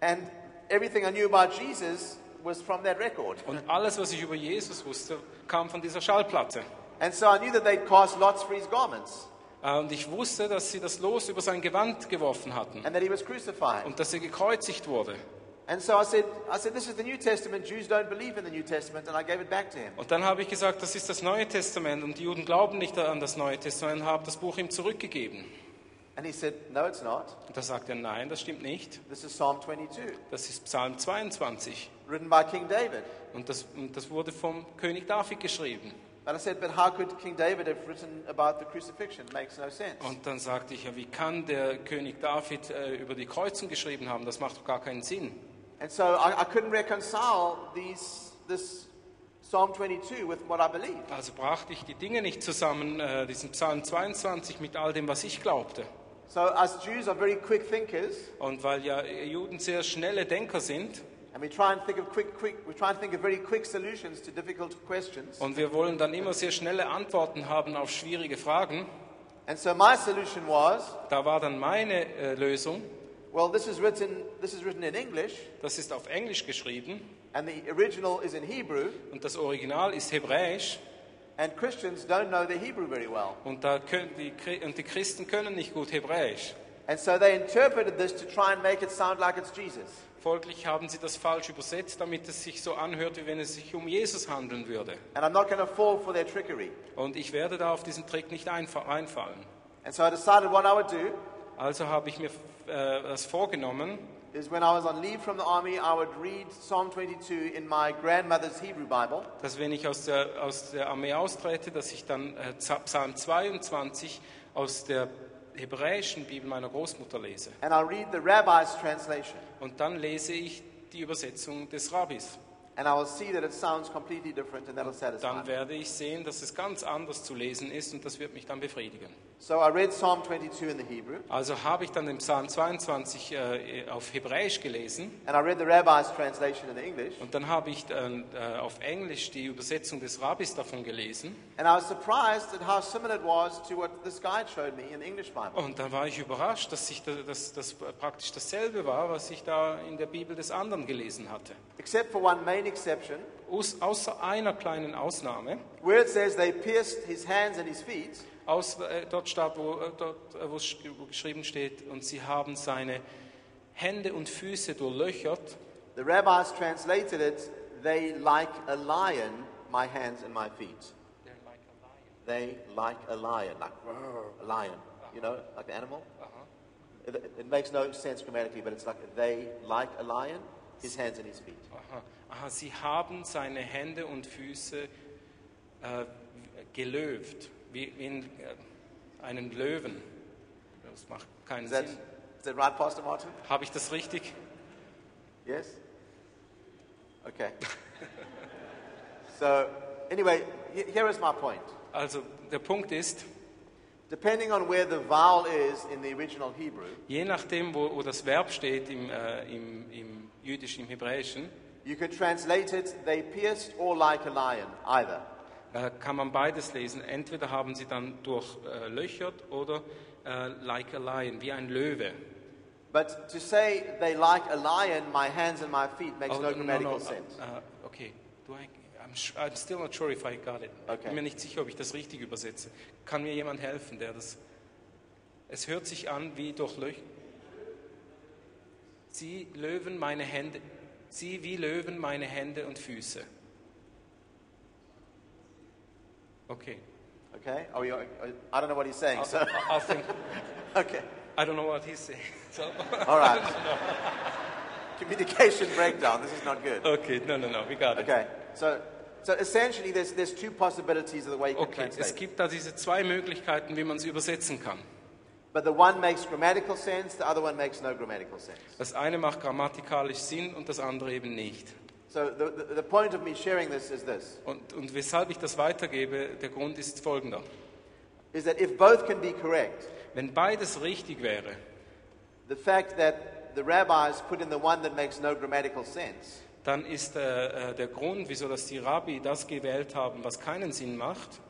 [SPEAKER 3] And everything I knew about Jesus was from that record.
[SPEAKER 1] Und alles, was ich über Jesus wusste, kam von dieser Schallplatte.
[SPEAKER 3] And so I knew that they'd cast lots for his garments
[SPEAKER 1] Und ich wusste, dass sie das Los über sein Gewand geworfen hatten
[SPEAKER 3] and that he was crucified.
[SPEAKER 1] und dass er gekreuzigt wurde.
[SPEAKER 3] And so I said, I said, this is the New Testament. Jews don't believe in the New Testament. And I gave it back to him.
[SPEAKER 1] Und dann habe ich gesagt, das ist das Neue Testament und die Juden glauben nicht an das Neue Testament und habe das Buch ihm zurückgegeben.
[SPEAKER 3] And he said, no, it's not.
[SPEAKER 1] Und da sagt er, nein, das stimmt nicht.
[SPEAKER 3] This is Psalm 22,
[SPEAKER 1] Das ist Psalm 22
[SPEAKER 3] written by King David.
[SPEAKER 1] und das, und das wurde vom König David geschrieben.
[SPEAKER 3] But I said, but how could King David have written about the crucifixion? Makes no sense.
[SPEAKER 1] Und dann sagte ich, ja, wie kann der König David äh, über die Kreuzung geschrieben haben? Das macht doch gar keinen Sinn.
[SPEAKER 3] And so I, I couldn't reconcile these, this Psalm 22 with what I believed.
[SPEAKER 1] Also brachte ich die Dinge nicht zusammen, äh, diesen Psalm 22 mit all dem, was ich glaubte.
[SPEAKER 3] So us Jews are very quick thinkers,
[SPEAKER 1] Und weil ja Juden sehr schnelle Denker sind und wir wollen dann immer sehr schnelle Antworten haben auf schwierige Fragen,
[SPEAKER 3] And so my solution was,
[SPEAKER 1] da war dann meine äh, Lösung,
[SPEAKER 3] well, this is written, this is written in English,
[SPEAKER 1] das ist auf Englisch geschrieben.
[SPEAKER 3] And the original is in Hebrew,
[SPEAKER 1] und das Original ist Hebräisch.
[SPEAKER 3] And Christians don't know the Hebrew very well.
[SPEAKER 1] und, da können die, und die Christen können nicht gut Hebräisch.
[SPEAKER 3] And so they interpreted this to try and make it sound like it's Jesus.
[SPEAKER 1] Folglich haben sie das falsch übersetzt, damit es sich so anhört, wie wenn es sich um Jesus handeln würde.
[SPEAKER 3] And I'm not going to fall for their trickery.
[SPEAKER 1] Und ich werde da auf diesen Trick nicht einfa- einfallen.
[SPEAKER 3] And so I decided what I would do
[SPEAKER 1] Also habe ich mir äh, das vorgenommen,
[SPEAKER 3] is when I was on leave from the army, I would read Psalm 22 in my grandmother's Hebrew Bible.
[SPEAKER 1] dass wenn ich aus der, aus der Armee austrete, dass ich dann äh, Psalm 22 aus der hebräischen Bibel meiner Großmutter lese.
[SPEAKER 3] and I read the rabbi's translation,
[SPEAKER 1] Und dann lese ich die Übersetzung des Rabbis.
[SPEAKER 3] And I will see that it sounds completely different, and that'll satisfy
[SPEAKER 1] Dann werde ich sehen, dass es ganz anders zu lesen ist und das wird mich dann befriedigen.
[SPEAKER 3] So I read Psalm 22 in the Hebrew,
[SPEAKER 1] Also habe ich dann den Psalm 22 äh, auf Hebräisch gelesen.
[SPEAKER 3] And I read the rabbi's translation in English,
[SPEAKER 1] und dann habe ich dann, äh, auf Englisch die Übersetzung des Rabbis davon gelesen. Und dann war ich überrascht, dass ich da, dass das praktisch dasselbe war, was ich da in der Bibel des anderen gelesen hatte.
[SPEAKER 3] Except for one main exception,
[SPEAKER 1] Aus, außer einer kleinen Ausnahme,
[SPEAKER 3] where it says they pierced his hands and his feet.
[SPEAKER 1] aus, äh, dort, steht, wo, äh, dort äh, wo wo geschrieben steht, und sie haben seine Hände und Füße durchlöchert.
[SPEAKER 3] The rabbis translated it, they like a lion, my hands and my feet. They like a lion, like a lion, you know, like an animal. Uh-huh. It, it makes no sense grammatically, but it's like they like a lion, his hands and his feet.
[SPEAKER 1] Aha. Aha, sie haben seine Hände und Füße äh, gelöft, wie in äh, einen Löwen. Das macht keinen
[SPEAKER 3] Is that,
[SPEAKER 1] Sinn.
[SPEAKER 3] is that right, Pastor Martin?
[SPEAKER 1] Habe ich das richtig?
[SPEAKER 3] Yes? Okay. so, anyway, he- here is my point.
[SPEAKER 1] Also der Punkt ist,
[SPEAKER 3] Depending on where the vowel is in the original Hebrew,
[SPEAKER 1] je nachdem, wo, wo das Verb steht im, äh, im, im Jüdischen, im Hebräischen,
[SPEAKER 3] you can translate it, they pierced or like a lion, either.
[SPEAKER 1] äh, kann man beides lesen. Entweder haben sie dann durchlöchert oder äh, like a lion, wie ein Löwe.
[SPEAKER 3] But to say they like a lion, my hands and my feet, makes
[SPEAKER 1] Oh,
[SPEAKER 3] no grammatical sense.
[SPEAKER 1] uh, okay. Do I, I'm, still not sure if I got it.
[SPEAKER 3] Okay.
[SPEAKER 1] Bin mir nicht sicher, ob ich das richtig übersetze. Kann mir jemand helfen, der das... Es hört sich an wie durchlöchert. Sie löwen meine Hände... Sie wie Löwen meine Hände und Füße. Okay.
[SPEAKER 3] Okay? Oh, you I don't know what he's saying.
[SPEAKER 1] I'll,
[SPEAKER 3] So,
[SPEAKER 1] I'll think...
[SPEAKER 3] okay.
[SPEAKER 1] I don't know what he's saying. So,
[SPEAKER 3] All right. Communication breakdown. This is not good.
[SPEAKER 1] okay, no, no, no, we got it.
[SPEAKER 3] Okay. So, so essentially, there's, there's two possibilities of the way you can
[SPEAKER 1] Okay, es
[SPEAKER 3] translate.
[SPEAKER 1] gibt da diese zwei Möglichkeiten, wie man es übersetzen kann.
[SPEAKER 3] But the one makes grammatical sense, the other one makes no grammatical sense.
[SPEAKER 1] Das eine macht grammatikalisch Sinn und das andere eben nicht.
[SPEAKER 3] So the, the, the point of me sharing this is this,
[SPEAKER 1] Und, und weshalb ich das weitergebe, der Grund ist folgender.
[SPEAKER 3] is that if both can be correct,
[SPEAKER 1] Wenn beides richtig wäre,
[SPEAKER 3] the fact that the rabbis put in the one that makes no grammatical sense
[SPEAKER 1] dann ist äh, äh, der Grund, wieso dass die Rabbi das gewählt haben, was keinen Sinn macht,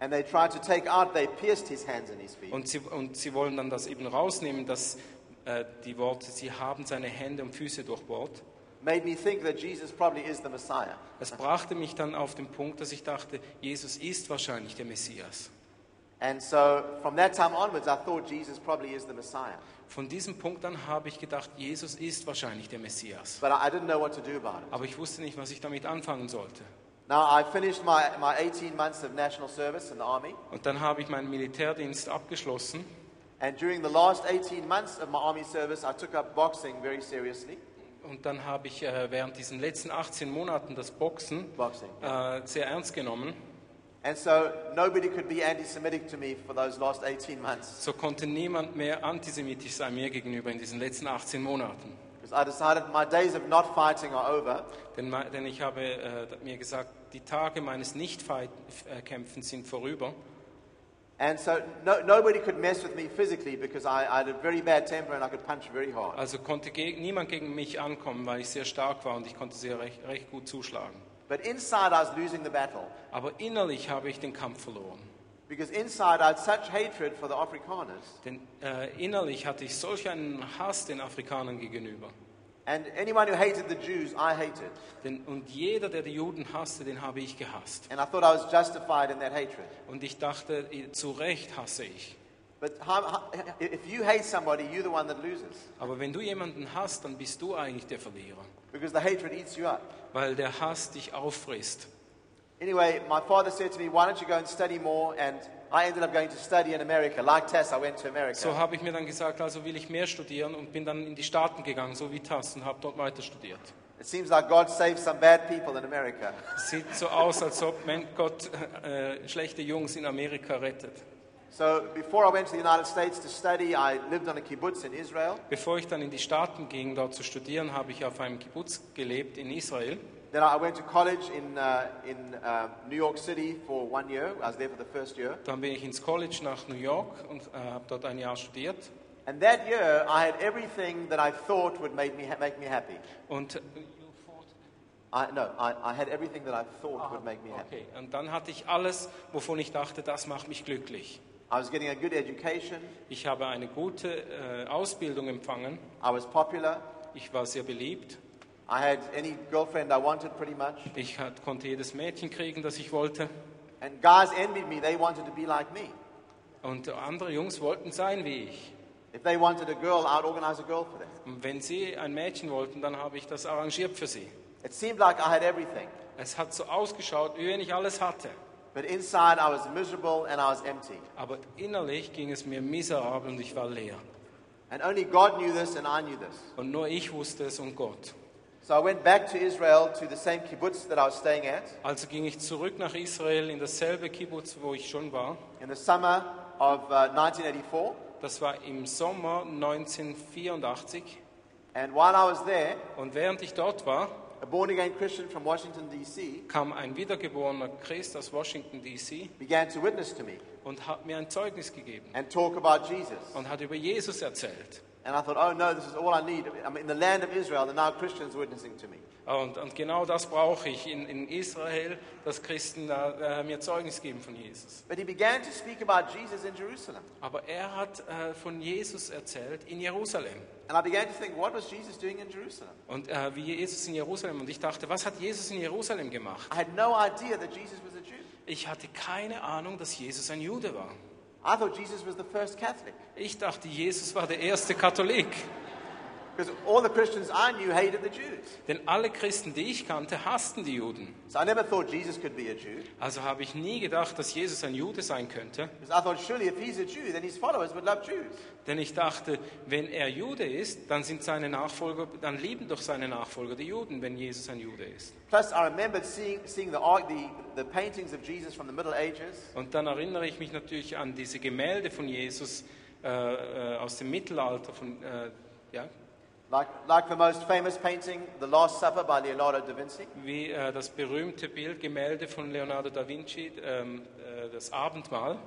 [SPEAKER 3] and they tried to take out, they pierced his hands and his feet.
[SPEAKER 1] und sie, und sie wollen dann das eben rausnehmen, dass äh, die Worte, sie haben seine Hände und Füße durchbohrt.
[SPEAKER 3] made me think that Jesus probably is the Messiah.
[SPEAKER 1] Es brachte mich dann auf den Punkt, dass ich dachte, Jesus ist wahrscheinlich der Messias. Von diesem Punkt an habe ich gedacht, Jesus ist wahrscheinlich der Messias.
[SPEAKER 3] But I didn't know what to do about it.
[SPEAKER 1] Aber ich wusste nicht, was ich damit anfangen sollte.
[SPEAKER 3] Now, I finished my, my 18 months of national service in the army.
[SPEAKER 1] Und dann habe ich meinen Militärdienst abgeschlossen.
[SPEAKER 3] And during the last 18 months of my army service, I took up boxing very seriously.
[SPEAKER 1] Und dann habe ich äh, während diesen letzten 18 Monaten das Boxen
[SPEAKER 3] Boxing.
[SPEAKER 1] äh, sehr ernst genommen.
[SPEAKER 3] And so nobody could be anti Semitic to me for those last 18 months.
[SPEAKER 1] So konnte niemand mehr antisemitisch sein mir gegenüber in diesen letzten 18 Monaten.
[SPEAKER 3] Because I decided my days of not fighting are over.
[SPEAKER 1] Denn, denn ich habe äh, mir gesagt, die Tage meines Nicht-Kämpfens sind vorüber.
[SPEAKER 3] And so no, nobody could mess with me physically because I, I had a very bad temper and I could punch very hard.
[SPEAKER 1] Also konnte ge niemand gegen mich ankommen, weil ich sehr stark war und ich konnte sehr recht, recht gut zuschlagen.
[SPEAKER 3] But inside, I was losing the battle.
[SPEAKER 1] Aber innerlich habe ich den Kampf verloren.
[SPEAKER 3] Because inside, I had such hatred for the Afrikaners.
[SPEAKER 1] Denn äh, innerlich hatte ich solch einen Hass den Afrikanern gegenüber.
[SPEAKER 3] And anyone who hated the Jews, I hated.
[SPEAKER 1] Denn, und jeder, der die Juden hasste, den habe ich gehasst.
[SPEAKER 3] And I thought I was justified in that hatred.
[SPEAKER 1] Und ich dachte, zu Recht hasse ich.
[SPEAKER 3] But how, if you hate somebody, you're the one that loses.
[SPEAKER 1] Aber wenn du jemanden hasst, dann bist du eigentlich der Verlierer.
[SPEAKER 3] Because the hatred eats you up.
[SPEAKER 1] Weil der Hass dich auffrisst.
[SPEAKER 3] Anyway, my father said to me, Why don't you go and study more? And I ended up going to study in America. Like Tess, I went to America.
[SPEAKER 1] So habe ich mir dann gesagt, also will ich mehr studieren und bin dann in die Staaten gegangen, so wie Tass, und habe dort weiter studiert.
[SPEAKER 3] It seems like God saved some bad people in America.
[SPEAKER 1] Es sieht so aus, als ob Gott äh, schlechte Jungs in Amerika rettet.
[SPEAKER 3] So before I went to the United States to study, I lived on a kibbutz in Israel.
[SPEAKER 1] Bevor ich dann in die Staaten ging, dort zu studieren, habe ich auf einem Kibbutz gelebt in Israel.
[SPEAKER 3] Then I went to college in, uh, in uh, New York City for one year. I was there for the first year.
[SPEAKER 1] Dann bin ich ins College nach New York und äh, habe dort ein Jahr studiert.
[SPEAKER 3] And that year, I had everything that I thought would make me, ha- make me happy.
[SPEAKER 1] Und,
[SPEAKER 3] I, no, I, I had everything that I thought would make me happy.
[SPEAKER 1] okay, und dann hatte ich alles, wovon ich dachte, das macht mich glücklich.
[SPEAKER 3] I was getting a good education.
[SPEAKER 1] Ich habe eine gute äh, Ausbildung empfangen.
[SPEAKER 3] I was popular.
[SPEAKER 1] Ich war sehr beliebt.
[SPEAKER 3] I had any girlfriend I wanted pretty much.
[SPEAKER 1] Ich hat, konnte jedes Mädchen kriegen, das ich wollte.
[SPEAKER 3] And guys envied me. They wanted to be like me.
[SPEAKER 1] Und andere Jungs wollten sein wie ich.
[SPEAKER 3] If they wanted a girl, I'd organize a girl for them.
[SPEAKER 1] Und wenn sie ein Mädchen wollten, dann habe ich das arrangiert für sie.
[SPEAKER 3] It seemed like I had everything.
[SPEAKER 1] Es hat so ausgeschaut, wie wenn ich alles hatte.
[SPEAKER 3] But inside, I was miserable and I was empty.
[SPEAKER 1] Aber innerlich ging es mir miserabel und ich war leer.
[SPEAKER 3] And only God knew this and I knew this.
[SPEAKER 1] Und nur ich wusste es und Gott.
[SPEAKER 3] So I went back to Israel to the same kibbutz that I was staying at
[SPEAKER 1] Also ging ich zurück nach Israel in dasselbe Kibbutz, wo ich schon war.
[SPEAKER 3] in the summer of uh, 1984.
[SPEAKER 1] Das war im Sommer 1984.
[SPEAKER 3] And while I was there,
[SPEAKER 1] Und während ich dort war,
[SPEAKER 3] a born again Christian from Washington, D.C.,
[SPEAKER 1] kam ein wiedergeborener Christ aus Washington, D.C.
[SPEAKER 3] began to witness to me
[SPEAKER 1] und hat mir ein Zeugnis gegeben
[SPEAKER 3] and talk about Jesus.
[SPEAKER 1] und hat über Jesus erzählt.
[SPEAKER 3] And I thought, oh no, this is all I need. I'm in the land of Israel, and now Christians witnessing to me.
[SPEAKER 1] Und, und genau das brauche ich in, in Israel, dass Christen äh, mir Zeugnis geben von Jesus.
[SPEAKER 3] But he began to speak about Jesus in Jerusalem.
[SPEAKER 1] Aber er hat äh, von Jesus erzählt in Jerusalem.
[SPEAKER 3] And I began to think, what was Jesus doing in Jerusalem?
[SPEAKER 1] Und äh, wie Jesus in Jerusalem. Und ich dachte, was hat Jesus in Jerusalem gemacht?
[SPEAKER 3] I had no idea that Jesus was Jew.
[SPEAKER 1] Ich hatte keine Ahnung, dass Jesus ein Jude war.
[SPEAKER 3] I thought Jesus was the first Catholic.
[SPEAKER 1] Ich dachte, Jesus war der erste Katholik. Denn alle Christen, die ich kannte, hassten die Juden.
[SPEAKER 3] So I never thought Jesus could be a Jew.
[SPEAKER 1] Also habe ich nie gedacht, dass Jesus ein Jude sein könnte.
[SPEAKER 3] Because I thought, surely if he's a Jew, then his followers would love Jews.
[SPEAKER 1] Denn ich dachte, wenn er Jude ist, dann sind seine Nachfolger, dann lieben doch seine Nachfolger die Juden, wenn Jesus ein Jude ist.
[SPEAKER 3] Plus, I remembered seeing, seeing the, ar- the, the paintings of Jesus from the Middle Ages.
[SPEAKER 1] Und dann erinnere ich mich natürlich an diese Gemälde von Jesus äh, äh, aus dem Mittelalter, von, äh, ja,
[SPEAKER 3] Like, like the most famous painting, The Last Supper by Leonardo da Vinci.
[SPEAKER 1] wie äh, das berühmte Bildgemälde von Leonardo da Vinci, ähm, äh, das Abendmahl.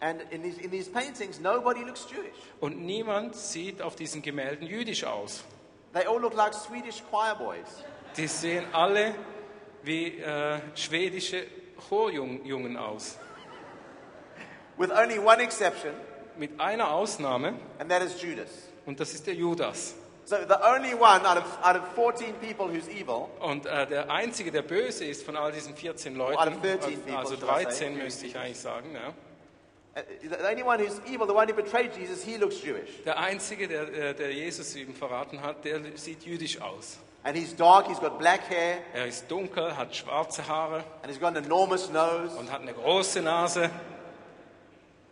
[SPEAKER 3] And in these, in these paintings, nobody looks Jewish.
[SPEAKER 1] Und niemand sieht auf diesen Gemälden jüdisch aus.
[SPEAKER 3] They all look like Swedish choir boys.
[SPEAKER 1] Die sehen alle wie äh, schwedische Chorjungen aus.
[SPEAKER 3] With only one exception,
[SPEAKER 1] Mit einer Ausnahme,
[SPEAKER 3] and that is Judas.
[SPEAKER 1] und das ist der Judas.
[SPEAKER 3] So the only one out of, out of 14 people who's evil
[SPEAKER 1] Und äh, der Einzige, der böse ist von all diesen 14
[SPEAKER 3] Out
[SPEAKER 1] Leuten,
[SPEAKER 3] of 13 people,
[SPEAKER 1] also
[SPEAKER 3] should I say.
[SPEAKER 1] 13 müsste ich eigentlich sagen, ja.
[SPEAKER 3] uh, the only one who's evil, the one who betrayed Jesus, he looks Jewish.
[SPEAKER 1] der Einzige, der, äh, der Jesus ihm verraten hat, der sieht jüdisch aus.
[SPEAKER 3] And he's dark, he's got black hair,
[SPEAKER 1] Er ist dunkel, hat schwarze Haare
[SPEAKER 3] and he's got an enormous nose.
[SPEAKER 1] und hat eine große Nase.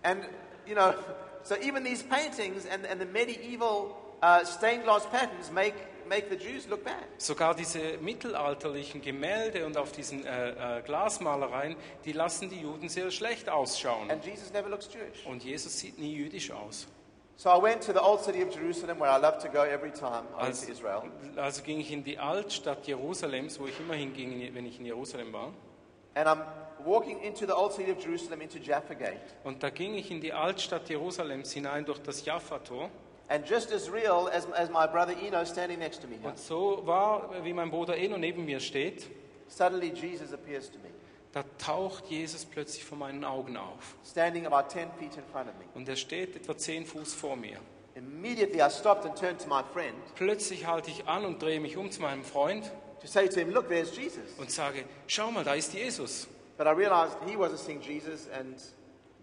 [SPEAKER 3] And, you know, so even these paintings and, and the medieval uh, stained glass patterns make, make the Jews look bad.
[SPEAKER 1] Sogar diese mittelalterlichen Gemälde und auf diesen äh, äh, Glasmalereien, die lassen die Juden sehr schlecht ausschauen.
[SPEAKER 3] And Jesus never looks Jewish.
[SPEAKER 1] Und Jesus sieht nie jüdisch aus.
[SPEAKER 3] So I went to the old city of Jerusalem where I love to go every time I went
[SPEAKER 1] Also,
[SPEAKER 3] to Israel.
[SPEAKER 1] also ging ich in die Altstadt Jerusalems, wo ich immer hinging, wenn ich in Jerusalem war.
[SPEAKER 3] And I'm walking into the old city of Jerusalem into Jaffa Gate.
[SPEAKER 1] Und da ging ich in die Altstadt Jerusalems hinein durch das Jaffa-Tor.
[SPEAKER 3] And just as real as, as my brother Eno standing next to me
[SPEAKER 1] Und so war, wie mein Bruder Eno neben mir steht,
[SPEAKER 3] suddenly Jesus appears to me,
[SPEAKER 1] da taucht Jesus plötzlich vor meinen Augen auf.
[SPEAKER 3] standing about 10 feet in front of me.
[SPEAKER 1] Und er steht etwa zehn Fuß vor mir.
[SPEAKER 3] Immediately I stopped and turned to my friend
[SPEAKER 1] Plötzlich halte ich an und drehe mich um zu meinem Freund
[SPEAKER 3] to say to him, Look, there's Jesus.
[SPEAKER 1] und sage, schau mal, da ist Jesus.
[SPEAKER 3] But I realized he wasn't seeing Jesus and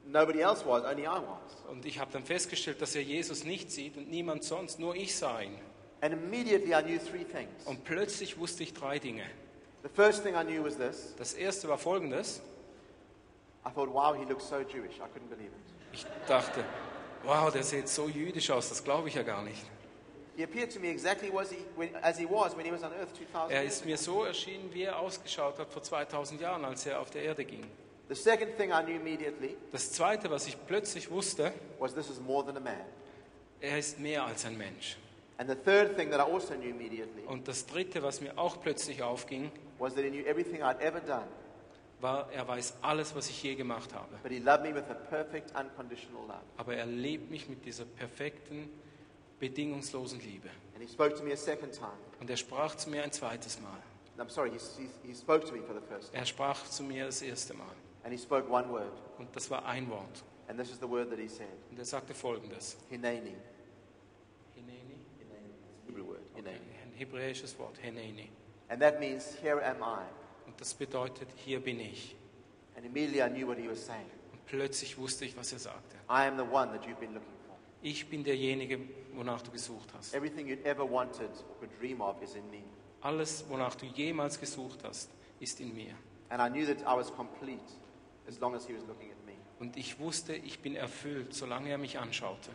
[SPEAKER 3] nobody else was, only I was.
[SPEAKER 1] Und ich habe dann festgestellt, dass er Jesus nicht sieht und niemand sonst, nur ich sah ihn.
[SPEAKER 3] And immediately I knew three things.
[SPEAKER 1] Und plötzlich wusste ich drei Dinge.
[SPEAKER 3] The first thing I knew was this
[SPEAKER 1] Das erste war folgendes.
[SPEAKER 3] I thought, wow, he looks so Jewish. I couldn't believe it.
[SPEAKER 1] Ich dachte, wow, der sieht so jüdisch aus, das glaube ich ja gar nicht.
[SPEAKER 3] He appeared to me exactly was he, when, as he was when he was on earth 2,000
[SPEAKER 1] Er
[SPEAKER 3] years
[SPEAKER 1] ist
[SPEAKER 3] ago.
[SPEAKER 1] mir so erschienen, wie er ausgeschaut hat vor 2000 Jahren, als er auf der Erde ging.
[SPEAKER 3] The second thing I knew immediately
[SPEAKER 1] Das Zweite, was ich plötzlich wusste,
[SPEAKER 3] was this is more than a man.
[SPEAKER 1] er ist mehr als ein Mensch.
[SPEAKER 3] And the third thing that I also knew immediately
[SPEAKER 1] Und das Dritte, was mir auch plötzlich aufging,
[SPEAKER 3] was that he knew everything I'd ever done,
[SPEAKER 1] war, er weiß alles, was ich je gemacht habe.
[SPEAKER 3] but he loved me with a perfect, unconditional love.
[SPEAKER 1] Aber er liebt mich mit dieser perfekten, bedingungslosen Liebe.
[SPEAKER 3] And he spoke to me a second time.
[SPEAKER 1] Und er sprach zu mir ein zweites Mal.
[SPEAKER 3] I'm sorry, he, he, he spoke to me for the first time.
[SPEAKER 1] Er sprach zu mir das erste Mal.
[SPEAKER 3] And he spoke one word.
[SPEAKER 1] Und das war ein Wort.
[SPEAKER 3] And this is the word that he said
[SPEAKER 1] Und er sagte folgendes.
[SPEAKER 3] Hineni.
[SPEAKER 1] Hineni?
[SPEAKER 3] Hineni. Hebrew word. Hineni.
[SPEAKER 1] Ein hebräisches Wort, Hineni.
[SPEAKER 3] And that means, Here am I.
[SPEAKER 1] Und das bedeutet, hier bin ich.
[SPEAKER 3] And immediately I knew what he was saying.
[SPEAKER 1] Und plötzlich wusste ich, was er sagte.
[SPEAKER 3] I am the one that you've been looking for.
[SPEAKER 1] Ich bin derjenige, wonach du gesucht hast.
[SPEAKER 3] Everything you'd ever wanted or could dream of is in me.
[SPEAKER 1] Alles, wonach du jemals gesucht hast, ist in mir.
[SPEAKER 3] And I knew that I was complete as long as he was looking at me.
[SPEAKER 1] Und ich wusste, ich bin erfüllt, solange er mich anschaute.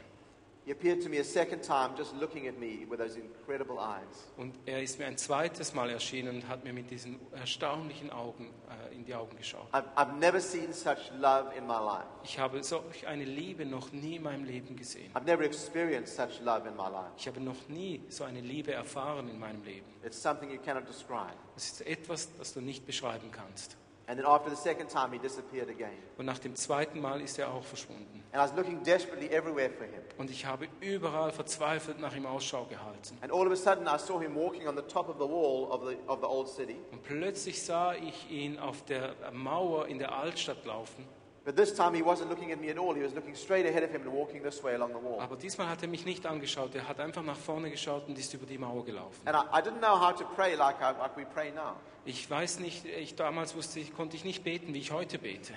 [SPEAKER 3] He appeared to me a second time, just looking at me with those incredible eyes.
[SPEAKER 1] Und er ist mir ein zweites Mal erschienen und hat mir mit diesen erstaunlichen Augen äh, in die Augen geschaut.
[SPEAKER 3] I've, I've never seen such love in my life.
[SPEAKER 1] Ich habe solch eine Liebe noch nie in meinem Leben gesehen.
[SPEAKER 3] I've never experienced such love in my life.
[SPEAKER 1] Ich habe noch nie so eine Liebe erfahren in meinem Leben.
[SPEAKER 3] It's something you cannot describe.
[SPEAKER 1] Es ist etwas, das du nicht beschreiben kannst.
[SPEAKER 3] And then after the second time, he disappeared again.
[SPEAKER 1] Und nach dem zweiten Mal ist er auch verschwunden.
[SPEAKER 3] And I was looking desperately everywhere for him.
[SPEAKER 1] Und ich habe überall verzweifelt nach ihm Ausschau gehalten.
[SPEAKER 3] And all of a sudden, I saw him walking on the top of the wall of the, of the old city.
[SPEAKER 1] Und plötzlich sah ich ihn auf der Mauer in der Altstadt laufen.
[SPEAKER 3] But this time, he wasn't looking at me at all. He was looking straight ahead of him and walking this way along the wall.
[SPEAKER 1] Aber diesmal hat er mich nicht angeschaut. Er hat einfach nach vorne geschaut und ist über die Mauer gelaufen.
[SPEAKER 3] And I, I didn't know how to pray like, I, like we pray now.
[SPEAKER 1] Ich weiß nicht, ich damals wusste ich, konnte ich nicht beten, wie ich heute bete.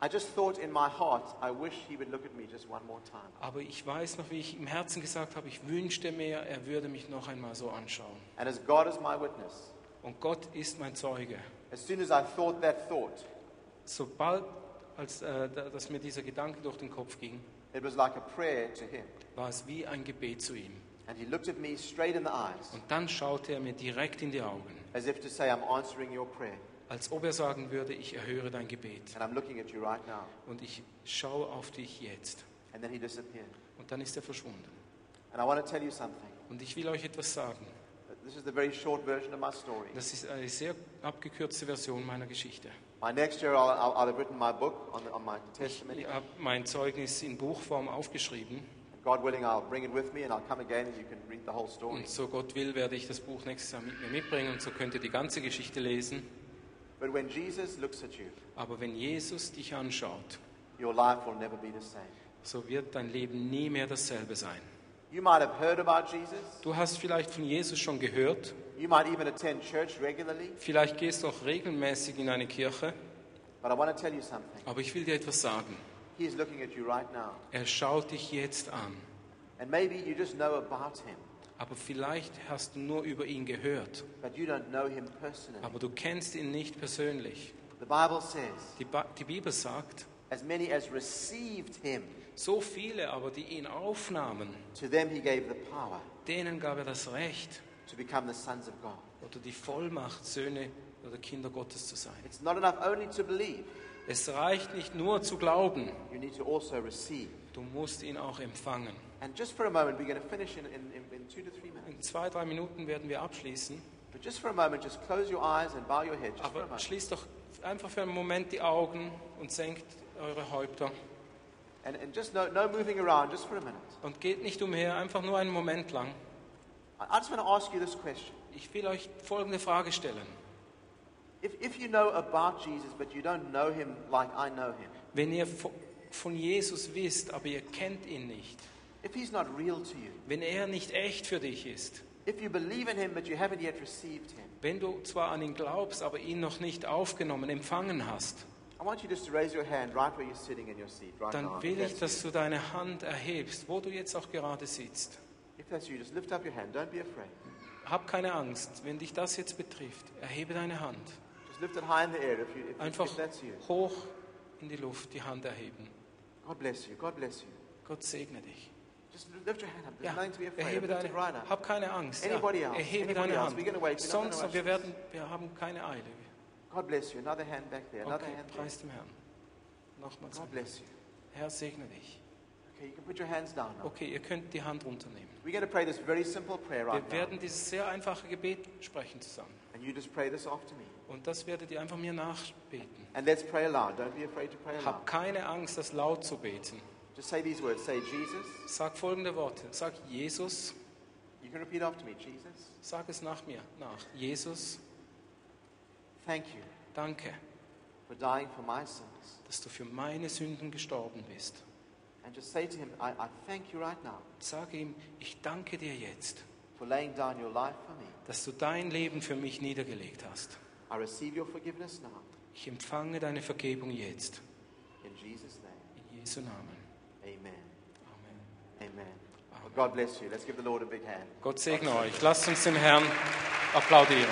[SPEAKER 3] I just thought in my heart, I wish he would look at me just one more time.
[SPEAKER 1] Aber ich weiß noch, wie ich im Herzen gesagt habe, ich wünschte mir, er würde mich noch einmal so anschauen.
[SPEAKER 3] And as God is my witness,
[SPEAKER 1] Und Gott ist mein Zeuge.
[SPEAKER 3] as soon as I thought that thought,
[SPEAKER 1] Sobald, als äh, da- dass mir dieser Gedanke durch den Kopf ging,
[SPEAKER 3] it was like a prayer to him.
[SPEAKER 1] war es wie ein Gebet zu ihm.
[SPEAKER 3] And he looked at me straight in the eyes,
[SPEAKER 1] Und dann schaute er mir direkt in die Augen,
[SPEAKER 3] as if to say, I'm answering your prayer.
[SPEAKER 1] als ob er sagen würde, ich erhöre dein Gebet.
[SPEAKER 3] And I'm looking at you right now.
[SPEAKER 1] Und ich schaue auf dich jetzt.
[SPEAKER 3] And then he disappeared.
[SPEAKER 1] Und dann ist er verschwunden.
[SPEAKER 3] And I want to tell you something.
[SPEAKER 1] Und ich will euch etwas sagen.
[SPEAKER 3] This is the very short version of my story.
[SPEAKER 1] Das ist eine sehr abgekürzte Version meiner Geschichte.
[SPEAKER 3] By next year, I'll, I'll, I'll have written my book on, the, on my testimony.
[SPEAKER 1] Ich habe mein Zeugnis in Buchform aufgeschrieben.
[SPEAKER 3] And God willing, I'll bring it with me and I'll come again and you can read the whole story.
[SPEAKER 1] Und so Gott will, werde ich das Buch nächstes Jahr mit mir mitbringen und so könnt ihr die ganze Geschichte lesen.
[SPEAKER 3] But when Jesus looks at you,
[SPEAKER 1] Aber wenn Jesus dich anschaut,
[SPEAKER 3] your life will never be the same.
[SPEAKER 1] so wird dein Leben nie mehr dasselbe sein.
[SPEAKER 3] You might have heard about Jesus.
[SPEAKER 1] Du hast vielleicht von Jesus schon gehört,
[SPEAKER 3] You might even attend church regularly.
[SPEAKER 1] vielleicht gehst du auch regelmäßig in eine Kirche,
[SPEAKER 3] But I want to tell you something.
[SPEAKER 1] aber ich will dir etwas sagen.
[SPEAKER 3] He is looking at you right now.
[SPEAKER 1] Er schaut dich jetzt an,
[SPEAKER 3] And maybe you just know about him,
[SPEAKER 1] aber vielleicht hast du nur über ihn gehört,
[SPEAKER 3] but you don't know him personally.
[SPEAKER 1] aber du kennst ihn nicht persönlich.
[SPEAKER 3] The Bible says,
[SPEAKER 1] Die, ba die Bibel sagt,
[SPEAKER 3] as many as received him,
[SPEAKER 1] so viele aber, die ihn aufnahmen,
[SPEAKER 3] to them he gave the power
[SPEAKER 1] denen gab er das Recht
[SPEAKER 3] to become the sons of God.
[SPEAKER 1] oder die Vollmacht, Söhne oder Kinder Gottes zu sein.
[SPEAKER 3] It's not enough only to believe,
[SPEAKER 1] Es reicht nicht nur zu glauben,
[SPEAKER 3] you need to also receive.
[SPEAKER 1] du musst ihn auch empfangen.
[SPEAKER 3] And just for a moment, we're going to finish in, in, in, two to three minutes.
[SPEAKER 1] In zwei, drei Minuten werden wir abschließen,
[SPEAKER 3] But just for a moment, just close your eyes and bow your head. Just
[SPEAKER 1] aber schließt doch einfach für einen Moment die Augen und senkt eure Häupter
[SPEAKER 3] And, and just no, no moving around, just for a minute.
[SPEAKER 1] und geht nicht umher, einfach nur einen Moment lang.
[SPEAKER 3] I, just want to ask you this question.
[SPEAKER 1] Ich will euch folgende Frage stellen.
[SPEAKER 3] If, if you know about Jesus, but you don't know him like I know him,
[SPEAKER 1] Wenn ihr vo- von Jesus wisst, aber ihr kennt ihn nicht,
[SPEAKER 3] if he's not real to you,
[SPEAKER 1] wenn er nicht echt für dich ist,
[SPEAKER 3] if you believe in him, but you haven't yet received him,
[SPEAKER 1] wenn du zwar an ihn glaubst, aber ihn noch nicht aufgenommen, empfangen hast,
[SPEAKER 3] I want you just to raise your hand right where you're sitting in your seat right now.
[SPEAKER 1] dann will ich, dass du deine Hand erhebst, wo du jetzt auch gerade sitzt.
[SPEAKER 3] you, if that's you, just lift up your hand. Don't be afraid.
[SPEAKER 1] Hab keine Angst, wenn dich das jetzt betrifft. Erhebe deine Hand.
[SPEAKER 3] Just lift it high in the air if, you, if,
[SPEAKER 1] Einfach hoch in die Luft die Hand erheben. Gott segne dich.
[SPEAKER 3] Just lift your hand up. There's
[SPEAKER 1] Ja, erhebe deine. Hab keine Angst. Ja, erhebe deine? Hand. Sonst, wir werden, wir haben keine Eile.
[SPEAKER 3] God bless you. Another hand back there. Another
[SPEAKER 1] Okay,
[SPEAKER 3] hand
[SPEAKER 1] preis dem Herrn. Nochmals.
[SPEAKER 3] God bless you.
[SPEAKER 1] Herr, segne dich.
[SPEAKER 3] Okay, you can put your hands down now.
[SPEAKER 1] Okay, ihr könnt die Hand runternehmen.
[SPEAKER 3] We're going to pray this very simple prayer
[SPEAKER 1] Wir
[SPEAKER 3] right now.
[SPEAKER 1] werden dieses sehr einfache Gebet sprechen zusammen.
[SPEAKER 3] And you just pray this after me.
[SPEAKER 1] Und das werdet ihr einfach mir nachbeten.
[SPEAKER 3] And let's pray aloud. Don't be afraid to pray aloud.
[SPEAKER 1] Hab keine Angst, das laut zu beten.
[SPEAKER 3] Just say these words. Say, Jesus.
[SPEAKER 1] Sag folgende Worte. Sag Jesus,
[SPEAKER 3] You can repeat after me. Jesus,
[SPEAKER 1] sag es nach mir nach. Jesus,
[SPEAKER 3] thank you
[SPEAKER 1] danke,
[SPEAKER 3] for dying for my sins.
[SPEAKER 1] dass du für meine Sünden gestorben bist.
[SPEAKER 3] And just say to him, I, I thank you right now
[SPEAKER 1] Sag ihm, ich danke dir jetzt,
[SPEAKER 3] for laying down your life for me.
[SPEAKER 1] dass du dein Leben für mich niedergelegt hast.
[SPEAKER 3] I receive your forgiveness now.
[SPEAKER 1] Ich empfange deine Vergebung jetzt.
[SPEAKER 3] In Jesus' name.
[SPEAKER 1] In Jesu Namen.
[SPEAKER 3] Amen.
[SPEAKER 1] Amen.
[SPEAKER 3] Amen. Well, God bless you. Let's give the Lord a big hand.
[SPEAKER 1] Gott segne euch. Lasst uns dem Herrn applaudieren.